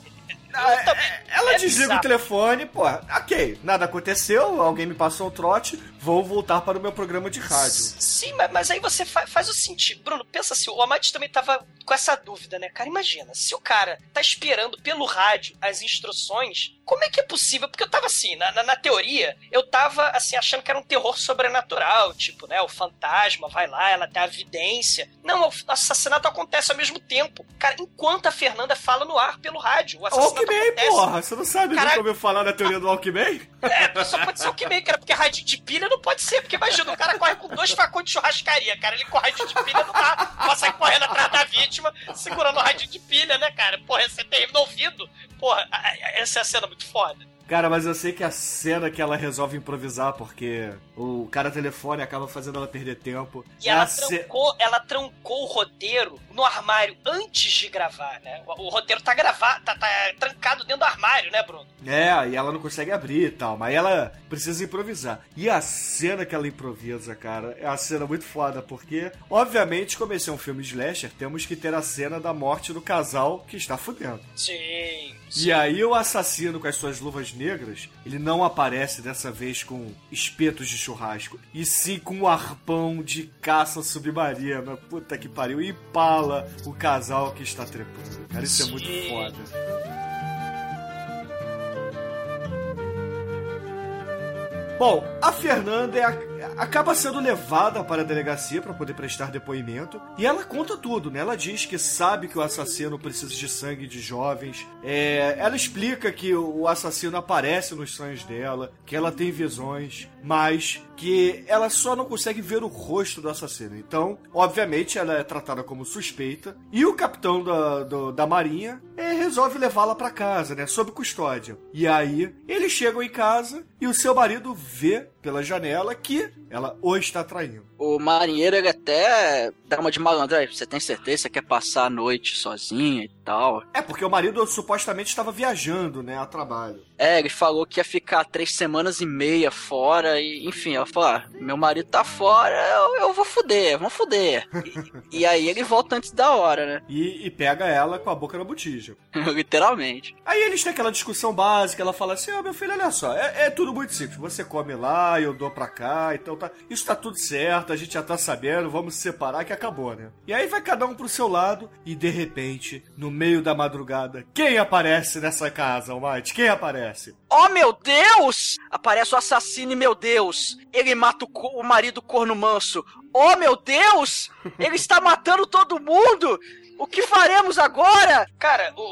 eu também- Ela é desliga bizarro. o telefone, pô, ok, nada aconteceu, alguém me passou um trote, vou voltar para o meu programa de rádio. Sim, mas, mas aí você fa- faz o sentido. Bruno, pensa assim, o Amate também tava com essa dúvida, né? Cara, imagina, se o cara tá esperando pelo rádio as instruções, como é que é possível? Porque eu tava assim, na, na, na teoria, eu tava assim, achando que era um terror sobrenatural, tipo, né? O fantasma vai lá, ela tem a evidência. Não, o assassinato acontece ao mesmo tempo. Cara, enquanto a Fernanda fala no ar pelo rádio, o assassinato Alckmin, acontece. porra, você não sabe Caraca. nunca ouviu falar da teoria do Alckmin? É, só pode ser meio, cara, porque radinho de pilha não pode ser, porque imagina, o cara corre com dois facões de churrascaria, cara, ele radinho de pilha dá, pode sair correndo atrás da vítima, segurando o radinho de pilha, né, cara? Porra, ia ser terrível no ouvido. Porra, essa é a cena muito foda. Cara, mas eu sei que a cena que ela resolve improvisar, porque o cara telefone acaba fazendo ela perder tempo. E é ela ce- trancou, ela trancou o roteiro no armário antes de gravar, né? O, o roteiro tá gravado, tá, tá trancado dentro do armário, né, Bruno? É, e ela não consegue abrir e tal, mas ela precisa improvisar. E a cena que ela improvisa, cara, é uma cena muito foda, porque, obviamente, como esse é um filme slasher, temos que ter a cena da morte do casal que está fudendo. Sim. E aí o assassino com as suas luvas negras, ele não aparece dessa vez com espetos de churrasco, e sim com um arpão de caça submarina. Puta que pariu. E empala o casal que está trepando. Cara, isso é muito foda. Bom, a Fernanda é a- acaba sendo levada para a delegacia para poder prestar depoimento e ela conta tudo, né? Ela diz que sabe que o assassino precisa de sangue de jovens. É, ela explica que o assassino aparece nos sonhos dela, que ela tem visões, mas que ela só não consegue ver o rosto do assassino. Então, obviamente, ela é tratada como suspeita e o capitão da, do- da marinha é, resolve levá-la para casa, né? Sob custódia. E aí, eles chegam em casa e o seu marido vê pela janela que ela o está traindo. O marinheiro, ele até dá uma de malandro. "Aí, Você tem certeza que você quer passar a noite sozinha e tal? É, porque o marido supostamente estava viajando, né, a trabalho. É, ele falou que ia ficar três semanas e meia fora e, enfim, ela falou, ah, meu marido tá fora, eu, eu vou fuder, vamos fuder. E, e aí ele volta antes da hora, né? E, e pega ela com a boca na botija. Literalmente. Aí eles têm aquela discussão básica, ela fala assim, ó, meu filho, olha só, é, é tudo muito simples, você come lá, eu dou pra cá, então tá, isso tá tudo certo, a gente já tá sabendo, vamos se separar que acabou, né? E aí vai cada um pro seu lado, e de repente, no meio da madrugada, quem aparece nessa casa, Almighty? Quem aparece? Oh, meu Deus! Aparece o assassino meu Deus, ele mata o, o marido corno manso. Oh, meu Deus! Ele está matando todo mundo! O que faremos agora? Cara, o,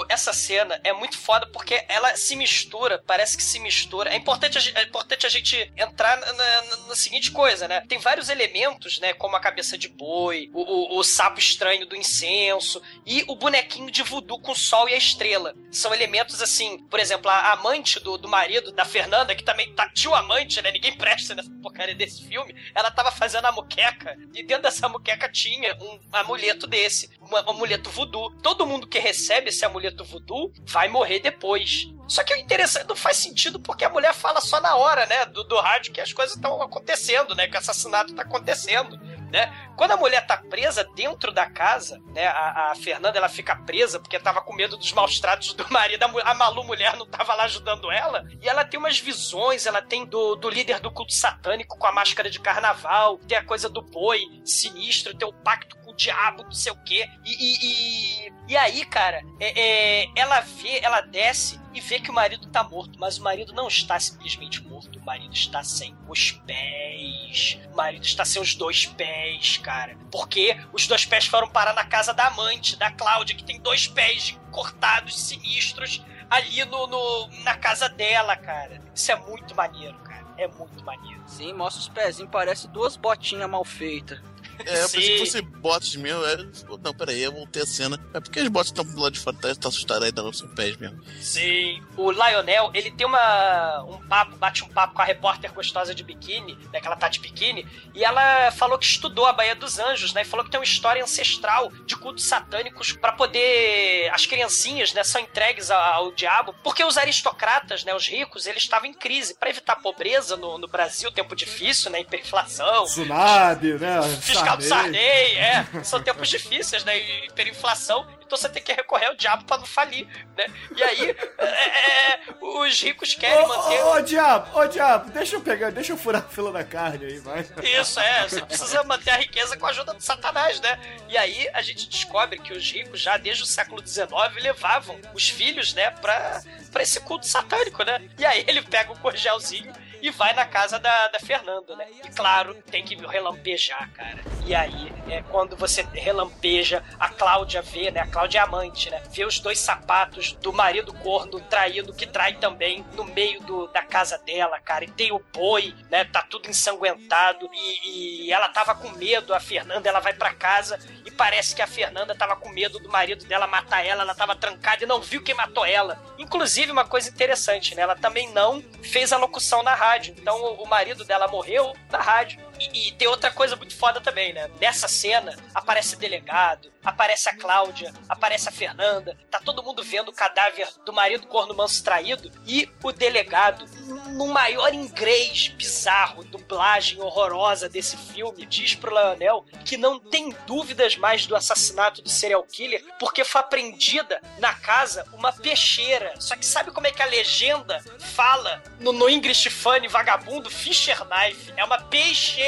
o- essa cena é muito foda porque ela se mistura, parece que se mistura. É importante, a é importante a gente entrar na, na- na seguinte coisa, né? Tem vários elementos, né? Como a cabeça de boi, o, o- o sapo estranho do incenso e o bonequinho de voodoo com o sol e a estrela. São elementos assim, por exemplo, a amante do, do marido da Fernanda, que também tá tio amante, né? Ninguém presta nessa porcaria desse filme. Ela tava fazendo a muqueca e dentro dessa muqueca tinha um amuleto desse, uma- um amuleto voodoo. Todo mundo que recebe esse amuleto voodoo vai morrer depois. Só que o interessante não faz sentido porque a mulher fala só na hora, né, do, do rádio que as coisas estão acontecendo, né, que o assassinato tá acontecendo, né? Quando a mulher tá presa dentro da casa, né, a, a Fernanda ela fica presa porque tava com medo dos maus tratos do marido, a, a Malu mulher não tava lá ajudando ela, e ela tem umas visões, ela tem do, do líder do culto satânico com a máscara de carnaval, tem a coisa do boi sinistro, tem o pacto diabo, não sei o quê, e, e, e, e aí, cara, é- é, ela vê, ela desce e vê que o marido tá morto, mas o marido não está simplesmente morto, o marido está sem os pés, o marido está sem os dois pés, cara, porque os dois pés foram parar na casa da amante, da Cláudia, que tem dois pés cortados, sinistros, ali no, no- na casa dela, cara. Isso é muito maneiro, cara, é muito maneiro. Sim, mostra os pezinhos, parece duas botinhas mal feitas. É, eu pensei que fosse bots mesmo. É... Não, peraí, eu voltei a cena. É porque as bots estão do lado de fora, tá, tá assustado aí, não são pés mesmo. Sim. O Lionel, ele tem uma, um papo, bate um papo com a repórter gostosa de biquíni, né, que ela tá de biquíni, e ela falou que estudou a Baía dos Anjos, né, e falou que tem uma história ancestral de cultos satânicos pra poder... As criancinhas, né, são entregues ao, ao diabo, porque os aristocratas, né, os ricos, eles estavam em crise. Pra evitar a pobreza no, no Brasil, tempo difícil, né, hiperinflação, Tsunami, né? Fiscal do Sarney. É. São tempos difíceis, né? e Hiperinflação. Então você tem que recorrer ao diabo pra não falir, né? E aí, é, é, os ricos querem Ô, manter. ô, ô, diabo, ô, diabo, deixa eu pegar, deixa eu furar a fila da carne aí, vai. Isso, é. Você precisa manter a riqueza com a ajuda do Satanás, né? E aí a gente descobre que os ricos, já desde o século XIX, levavam os filhos, né, pra, pra esse culto satânico, né? E aí ele pega o corgelzinho e vai na casa da, da Fernanda, né? E claro, tem que relampejar, cara. E aí, é quando você relampeja, a Cláudia vê, né? A Cláudia é amante, né? Vê os dois sapatos do marido corno traído, que trai também, no meio do, da casa dela, cara. E tem o boi, né? Tá tudo ensanguentado. E, e ela tava com medo, a Fernanda, ela vai para casa e parece que a Fernanda tava com medo do marido dela matar ela, ela tava trancada e não viu quem matou ela. Inclusive, uma coisa interessante, né? Ela também não fez a locução na rádio. Então, o, o marido dela morreu na rádio. E, tem outra coisa muito foda também, né? Nessa cena, aparece o delegado, aparece a Cláudia, aparece a Fernanda, tá todo mundo vendo o cadáver do marido corno manso traído e o delegado, no maior inglês bizarro, dublagem horrorosa desse filme, diz pro Leonel que não tem dúvidas mais do assassinato do serial killer porque foi apreendida na casa uma peixeira. Só que sabe como é que a legenda fala no, no English Funny vagabundo Fisher Knife? É uma peixeira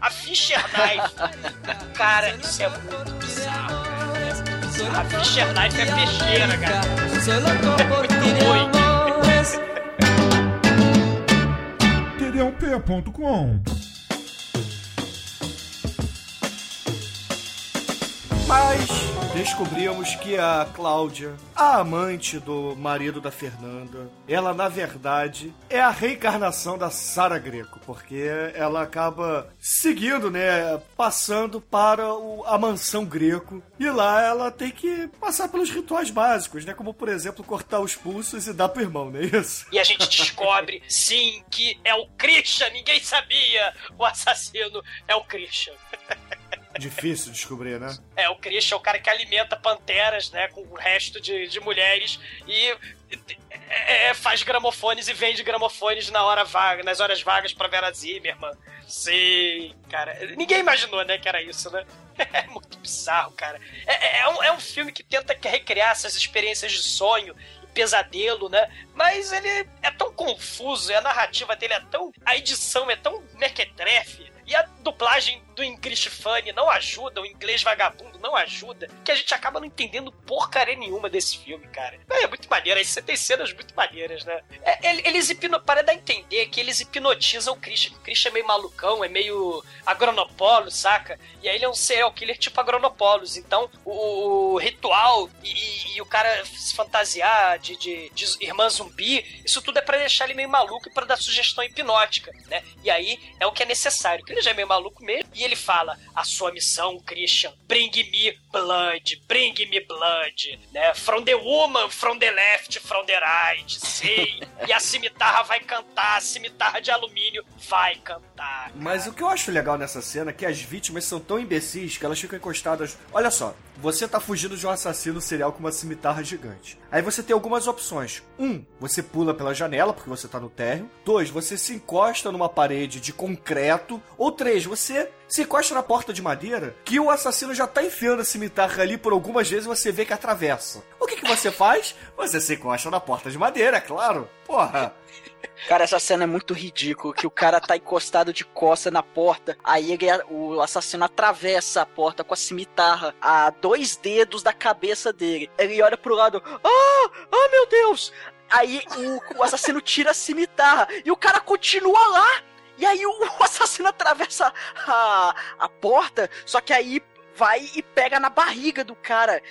a Fischer Knife. cara, isso é muito bizarro. A Fischer Knife é peixeira, cara. É muito ruim. td1p.com Mas descobrimos que a Cláudia, a amante do marido da Fernanda, ela na verdade é a reencarnação da Sara Greco, porque ela acaba seguindo, né, passando para o- a mansão Greco e lá ela tem que passar pelos rituais básicos, né, como por exemplo cortar os pulsos e dar pro irmão, não é isso? E a gente descobre, sim, que é o Christian. Ninguém sabia. O assassino é o Christian. Difícil descobrir, né? É, o Christian é o cara que alimenta panteras, né, com o resto de, de mulheres e é, é, faz gramofones e vende gramofones na hora vaga, nas horas vagas pra Vera Zimmerman. Sim, cara. Ninguém imaginou, né, que era isso, né? É muito bizarro, cara. É, é, um, é um filme que tenta recriar essas experiências de sonho pesadelo, né? Mas ele é tão confuso, a narrativa dele é tão. A edição é tão mequetrefe. E a dublagem do English Funny não ajuda, o inglês vagabundo não ajuda, que a gente acaba não entendendo porcaria nenhuma desse filme, cara. É muito maneiro, aí você tem cenas muito maneiras, né? É, ele- eles. Para dar a entender que eles hipnotizam o Christian. O Christian é meio malucão, é meio agronopolo, saca? E aí ele é um serial killer tipo agronopolos. Então, o, o ritual e, e o cara se fantasiar de, de, de irmã zumbi, isso tudo é pra deixar ele meio maluco e pra dar sugestão hipnótica, né? E aí é o que é necessário, que ele já é meio maluco mesmo. E ele fala: a sua missão, Christian, bring me blood, bring me blood, né? From the woman, from the left, from the right, sei. e a cimitarra vai cantar, a cimitarra de alumínio vai cantar. Mas o que eu acho legal nessa cena é que as vítimas são tão imbecis que elas ficam encostadas. Olha só, você tá fugindo de um assassino serial com uma cimitarra gigante. Aí você tem algumas opções. Um, você pula pela janela porque você tá no térreo. Dois, você se encosta numa parede de concreto. Ou três, você se encosta na porta de madeira que o assassino já tá enfiando a cimitarra ali por algumas vezes e você vê que atravessa. O que, que você faz? Você se encosta na porta de madeira, é claro. Porra. Cara, essa cena é muito ridícula, que o cara tá encostado de costa na porta, aí ele- o assassino atravessa a porta com a cimitarra a dois dedos da cabeça dele. Ele olha pro lado, ah, ah meu Deus! Aí o, o assassino tira a cimitarra e o cara continua lá. E aí o, assassino atravessa a, a porta, só que aí vai e pega na barriga do cara.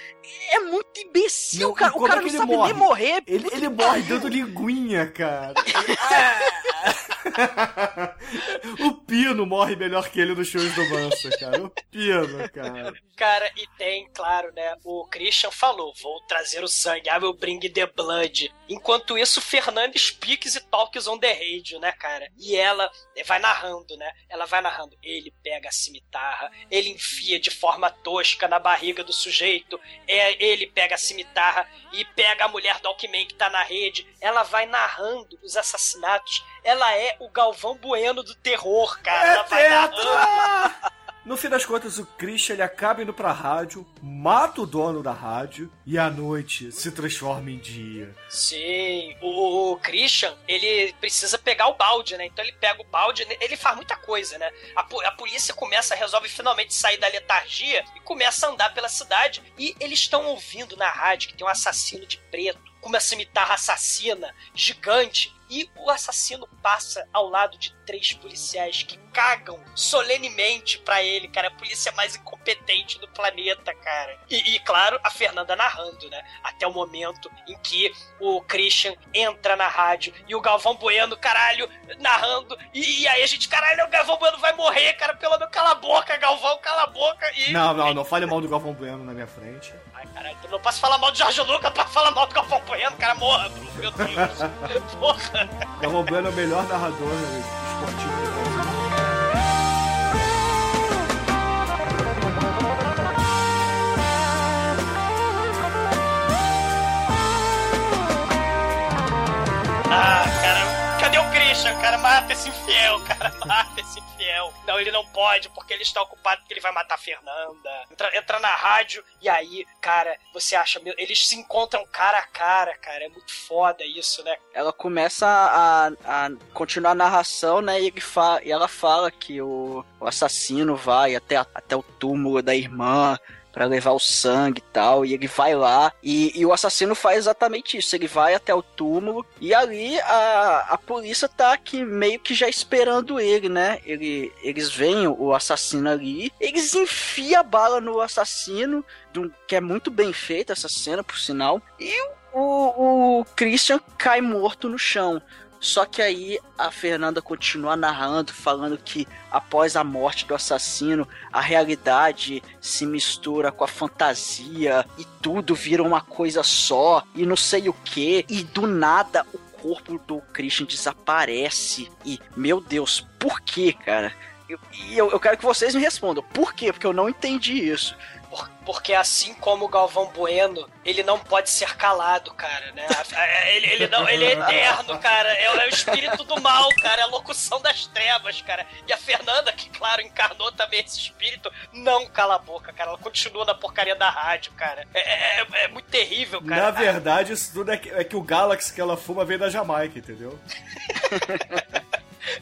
É muito imbecil, Não, cara. O cara é não sabe morre? nem morrer. Ele, ele morre dando linguinha, cara. o Pino morre melhor que ele nos shows do Manso, cara. O Pino, cara. Cara, e tem, claro, né? O Christian falou: vou trazer o sangue, I will bring the blood. Enquanto isso, Fernanda speaks e talks on the radio, né, cara? E ela vai narrando, né? Ela vai narrando. Ele pega a cimitarra, ele enfia de forma tosca na barriga do sujeito, é, ele pega a cimitarra e pega a mulher do Alckmin que tá na rede. Ela vai narrando os assassinatos. Ela é o Galvão Bueno do terror, cara. É tetra! No fim das contas, o Christian ele acaba indo pra rádio, mata o dono da rádio e a noite se transforma em dia. Sim, o, o Christian, ele precisa pegar o balde, né? Então ele pega o balde, ele faz muita coisa, né? A, a polícia começa, resolve finalmente sair da letargia e começa a andar pela cidade. E eles estão ouvindo na rádio que tem um assassino de preto com uma cimitarra assassina gigante e o assassino passa ao lado de três policiais que cagam solenemente pra ele, cara. A polícia mais incompetente do planeta, cara. E, e, claro, a Fernanda narrando, né? Até o momento em que o Christian entra na rádio e o Galvão Bueno, caralho, narrando. E, e aí a gente, caralho, o Galvão Bueno vai morrer, cara. Pelo menos cala a boca, Galvão, cala a boca. E... Não, não, não fale mal do Galvão Bueno na minha frente. Ai, caralho, não posso falar mal do Jorge Lucas pra falar mal do Galvão Bueno, cara. Morra, meu Deus. Porra. Galvão Bueno é o melhor narrador né, esportivo. Ah, Christian? Cara, mata esse infiel, cara, mata esse infiel. Não, ele não pode, porque ele está ocupado, porque ele vai matar a Fernanda. Entra, entra na rádio, e aí, cara, você acha, eles se encontram cara a cara, cara, é muito foda isso, né? Ela começa a, a continuar a narração, né? E, ele fa e ela fala que o, o assassino vai até, até o túmulo da irmã pra levar o sangue e tal, e ele vai lá, e, e o assassino faz exatamente isso, ele vai até o túmulo, e ali a, a polícia tá aqui meio que já esperando ele, né, ele, eles veem o assassino ali, eles enfiam a bala no assassino, que é muito bem feita essa cena, por sinal, e o, o Christian cai morto no chão. Só que aí a Fernanda continua narrando, falando que após a morte do assassino, a realidade se mistura com a fantasia e tudo vira uma coisa só e não sei o que. E do nada o corpo do Christian desaparece. E, meu Deus, por que, cara? Eu- E eu, eu quero que vocês me respondam. Por quê? Porque eu não entendi isso. Por- Porque assim como o Galvão Bueno, ele não pode ser calado, cara, né? Ele, ele não, ele é eterno, cara. É, é o espírito do mal, cara. É a locução das trevas, cara. E a Fernanda, que claro, encarnou também esse espírito, não cala a boca, cara. Ela continua na porcaria da rádio, cara. É, é- é muito terrível, cara. Na verdade, isso tudo é que, é que o Galaxy que ela fuma veio da Jamaica, entendeu?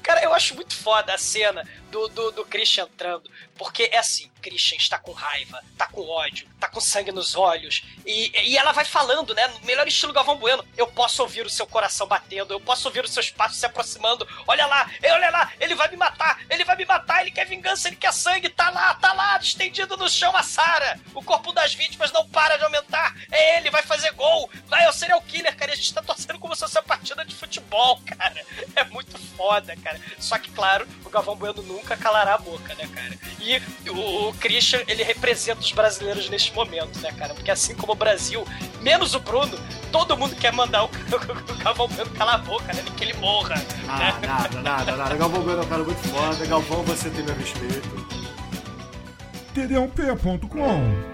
Cara, eu acho muito foda a cena do, do, do Christian entrando. Porque é assim, Christian está com raiva, tá com ódio, tá com sangue nos olhos. E, e ela vai falando, né? No melhor estilo Galvão Bueno. Eu posso ouvir o seu coração batendo, eu posso ouvir os seus passos se aproximando. Olha lá, olha lá, ele vai me matar, ele vai me matar, ele quer vingança, ele quer sangue. Tá lá, tá lá, estendido no chão a Sara. O corpo das vítimas não para de aumentar. É ele, vai fazer gol. Vai, é o killer, cara. E a gente tá torcendo como se fosse uma partida de futebol, cara. É muito foda, cara. Só que, claro, o Galvão Bueno nunca calará a boca, né, cara? E o, o Christian, ele representa os brasileiros neste momento, né, cara? Porque assim como o Brasil, menos o Bruno, todo mundo quer mandar o, o Galvão Bueno calar a boca, né? Que ele morra. Ah, né? nada, nada, nada. Galvão Bueno é um cara muito foda. Galvão, você tem meu respeito. td1p.com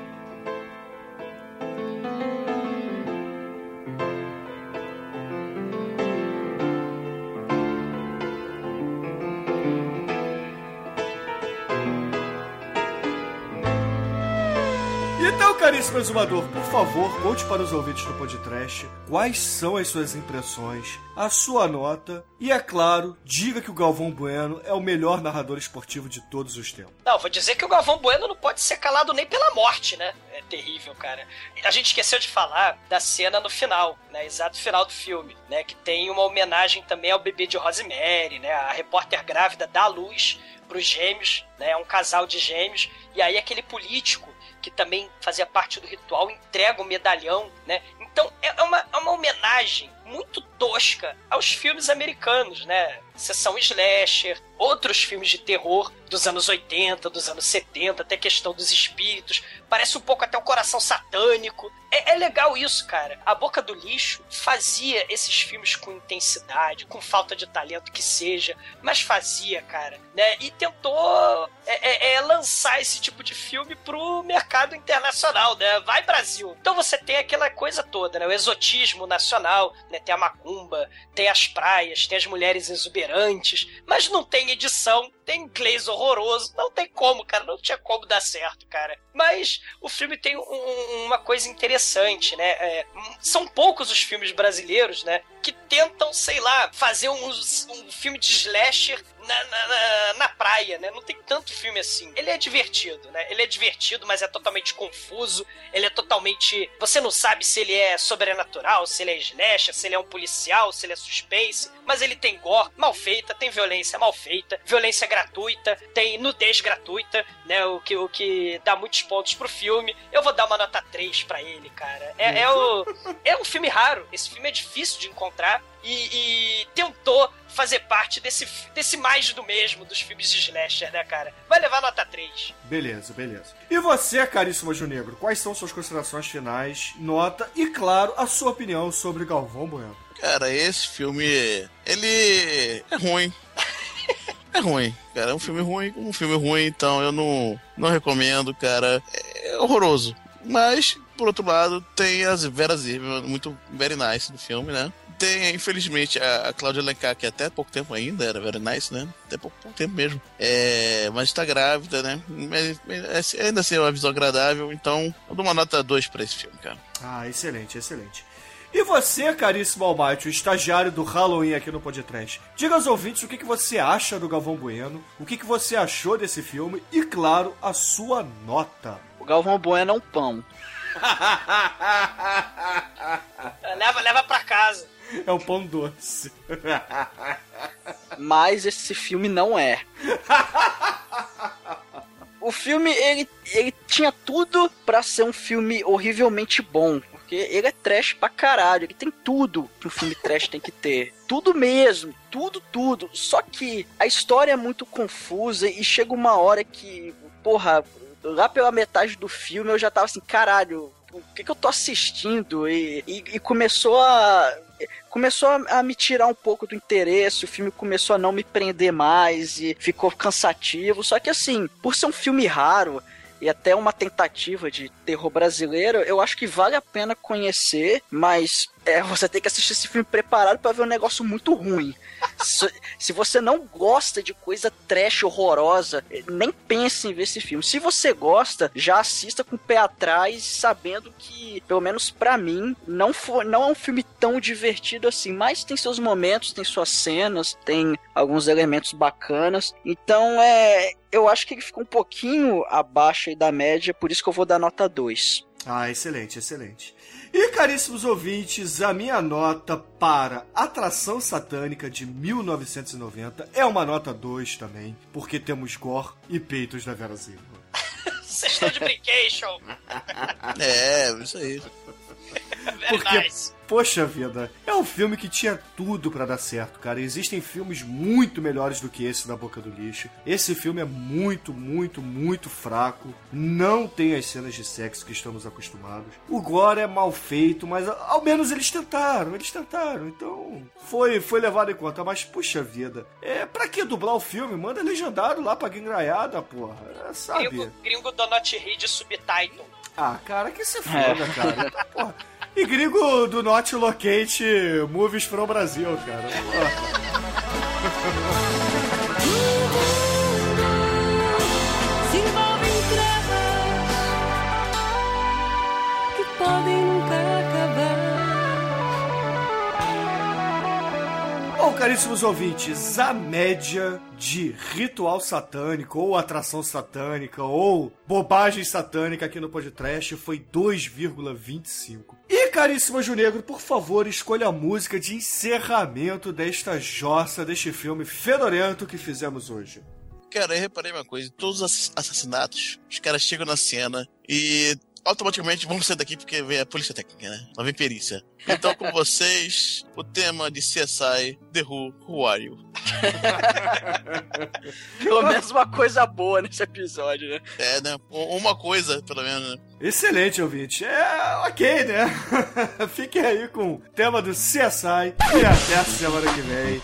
caríssimo exumador, por favor, conte para os ouvintes do podcast quais são as suas impressões, a sua nota e, é claro, diga que o Galvão Bueno é o melhor narrador esportivo de todos os tempos. Não, vou dizer que o Galvão Bueno não pode ser calado nem pela morte, né? É terrível, cara. A gente esqueceu de falar da cena no final, né? Exato final do filme, né? Que tem uma homenagem também ao bebê de Rosemary, né? A repórter grávida dá luz pros gêmeos, né? É um casal de gêmeos. E aí aquele político que também fazia parte do ritual entrega o medalhão, né? Então é uma, é uma homenagem muito tosca aos filmes americanos, né? Sessão slasher, outros filmes de terror dos anos 80, dos anos 70, até questão dos espíritos. Parece um pouco até o coração satânico. É, é legal isso, cara. A Boca do Lixo fazia esses filmes com intensidade, com falta de talento que seja, mas fazia, cara, né? E tentou é, é, é, lançar esse tipo de filme pro mercado internacional, né? Vai Brasil. Então você tem aquela coisa toda, né? O exotismo nacional, né? Tem a macumba, tem as praias, tem as mulheres exuberantes, mas não tem edição tem inglês horroroso. Não tem como, cara. Não tinha como dar certo, cara. Mas o filme tem um- uma coisa interessante, né? É, são poucos os filmes brasileiros, né? Que tentam, sei lá, fazer um, um filme de slasher na, na, na- na praia, né? Não tem tanto filme assim. Ele é divertido, né? Ele é divertido, mas é totalmente confuso. Ele é totalmente. Você não sabe se ele é sobrenatural, se ele é slasher, se ele é um policial, se ele é suspense. Mas ele tem gore mal feita, tem violência mal feita, violência gratuita, tem nudez gratuita, né? O que, o que dá muitos pontos pro filme. Eu vou dar uma nota 3 pra ele, cara. É, é, o, é um filme raro. Esse filme é difícil de encontrar. E, e tentou fazer parte desse, desse mais do mesmo dos filmes de slasher, né, cara? Vai levar nota 3. Beleza, beleza. E você, caríssimo Anjo Negro, quais são suas considerações finais, nota e, claro, a sua opinião sobre Galvão Bueno? Cara, esse filme, ele é ruim. É ruim, cara. É um filme ruim, um filme ruim, então eu não, não recomendo, cara. É horroroso. Mas, por outro lado, tem as Vera muito very nice do filme, né? Tem, infelizmente, a, Cláudia Alencar, que até pouco tempo ainda era very nice, né? Até pouco, pouco tempo mesmo. É, mas tá grávida, né? Mas, mas, ainda assim é uma visão agradável, então eu dou uma nota 2 pra esse filme, cara. Ah, excelente, excelente. E você, caríssimo Almighty, o estagiário do Halloween aqui no Podcast, diga aos ouvintes o que, que você acha do Galvão Bueno, o que, que você achou desse filme e, claro, a sua nota. O Galvão Bueno é um pão. Leva, leva pra casa. É um pão doce. Mas esse filme não é. O filme, ele, ele tinha tudo pra ser um filme horrivelmente bom. Porque ele é trash pra caralho. Ele tem tudo que um filme trash tem que ter. Tudo mesmo. Tudo, tudo. Só que a história é muito confusa e chega uma hora que, porra, lá pela metade do filme eu já tava assim, caralho, o que, que eu tô assistindo? E, e, e começou a. Começou a, a me tirar um pouco do interesse, o filme começou a não me prender mais e ficou cansativo. Só que assim, por ser um filme raro e até uma tentativa de terror brasileiro, eu acho que vale a pena conhecer, mas é, você tem que assistir esse filme preparado para ver um negócio muito ruim. se, se você não gosta de coisa trash horrorosa, nem pense em ver esse filme. Se você gosta, já assista com o pé atrás, sabendo que, pelo menos pra mim, não, for, não é um filme tão divertido assim, mas tem seus momentos, tem suas cenas, tem alguns elementos bacanas. Então, é, eu acho que ele ficou um pouquinho abaixo da média, por isso que eu vou dar nota 2. Ah, excelente, excelente. E caríssimos ouvintes, a minha nota para Atração Satânica de 1990 é uma nota 2 também, porque temos gore e peitos da Vera Zimmerman. Sexta de brincation. É, isso aí. Porque, nice. poxa vida, é um filme que tinha tudo pra dar certo, cara. Existem filmes muito melhores do que esse da Boca do Lixo. Esse filme é muito, muito, muito fraco. Não tem as cenas de sexo que estamos acostumados. O gore é mal feito, mas ao menos eles tentaram, eles tentaram. Então, foi, foi levado em conta. Mas, puxa vida, é pra que dublar o filme? Manda legendado lá pra guingraiada, porra. É, sabe? Gringo, gringo do Not Read Subtitle. Ah, cara, que se foda, cara. Então, porra. E gringo do Not Locate Movies from Brasil, cara. Porra. Bom, caríssimos ouvintes, a média de ritual satânico, ou atração satânica, ou bobagem satânica aqui no podcast foi 2,25. E, caríssimo Anjo Negro, por favor, escolha a música de encerramento desta jossa, deste filme fedorento que fizemos hoje. Cara, eu reparei uma coisa: todos os assassinatos, os caras chegam na cena e automaticamente vão sair daqui porque vem a polícia técnica, né? Lá vem perícia. Então, com vocês, o tema de CSI The Who, Who Are You? Pelo menos uma coisa boa nesse episódio, né? É, né? Uma coisa, pelo menos, né? Excelente, ouvinte. É ok, né? Fiquem aí com o tema do CSI e até a semana que vem.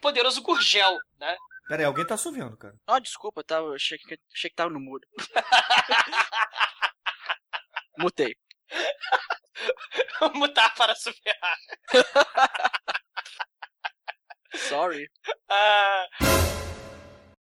poderoso Gurgel, né? Pera aí, alguém tá subindo, cara. Ah, oh, desculpa, tá, eu achei que, achei que tava no muro. Mutei. Mutar para subir. Sorry. Ah.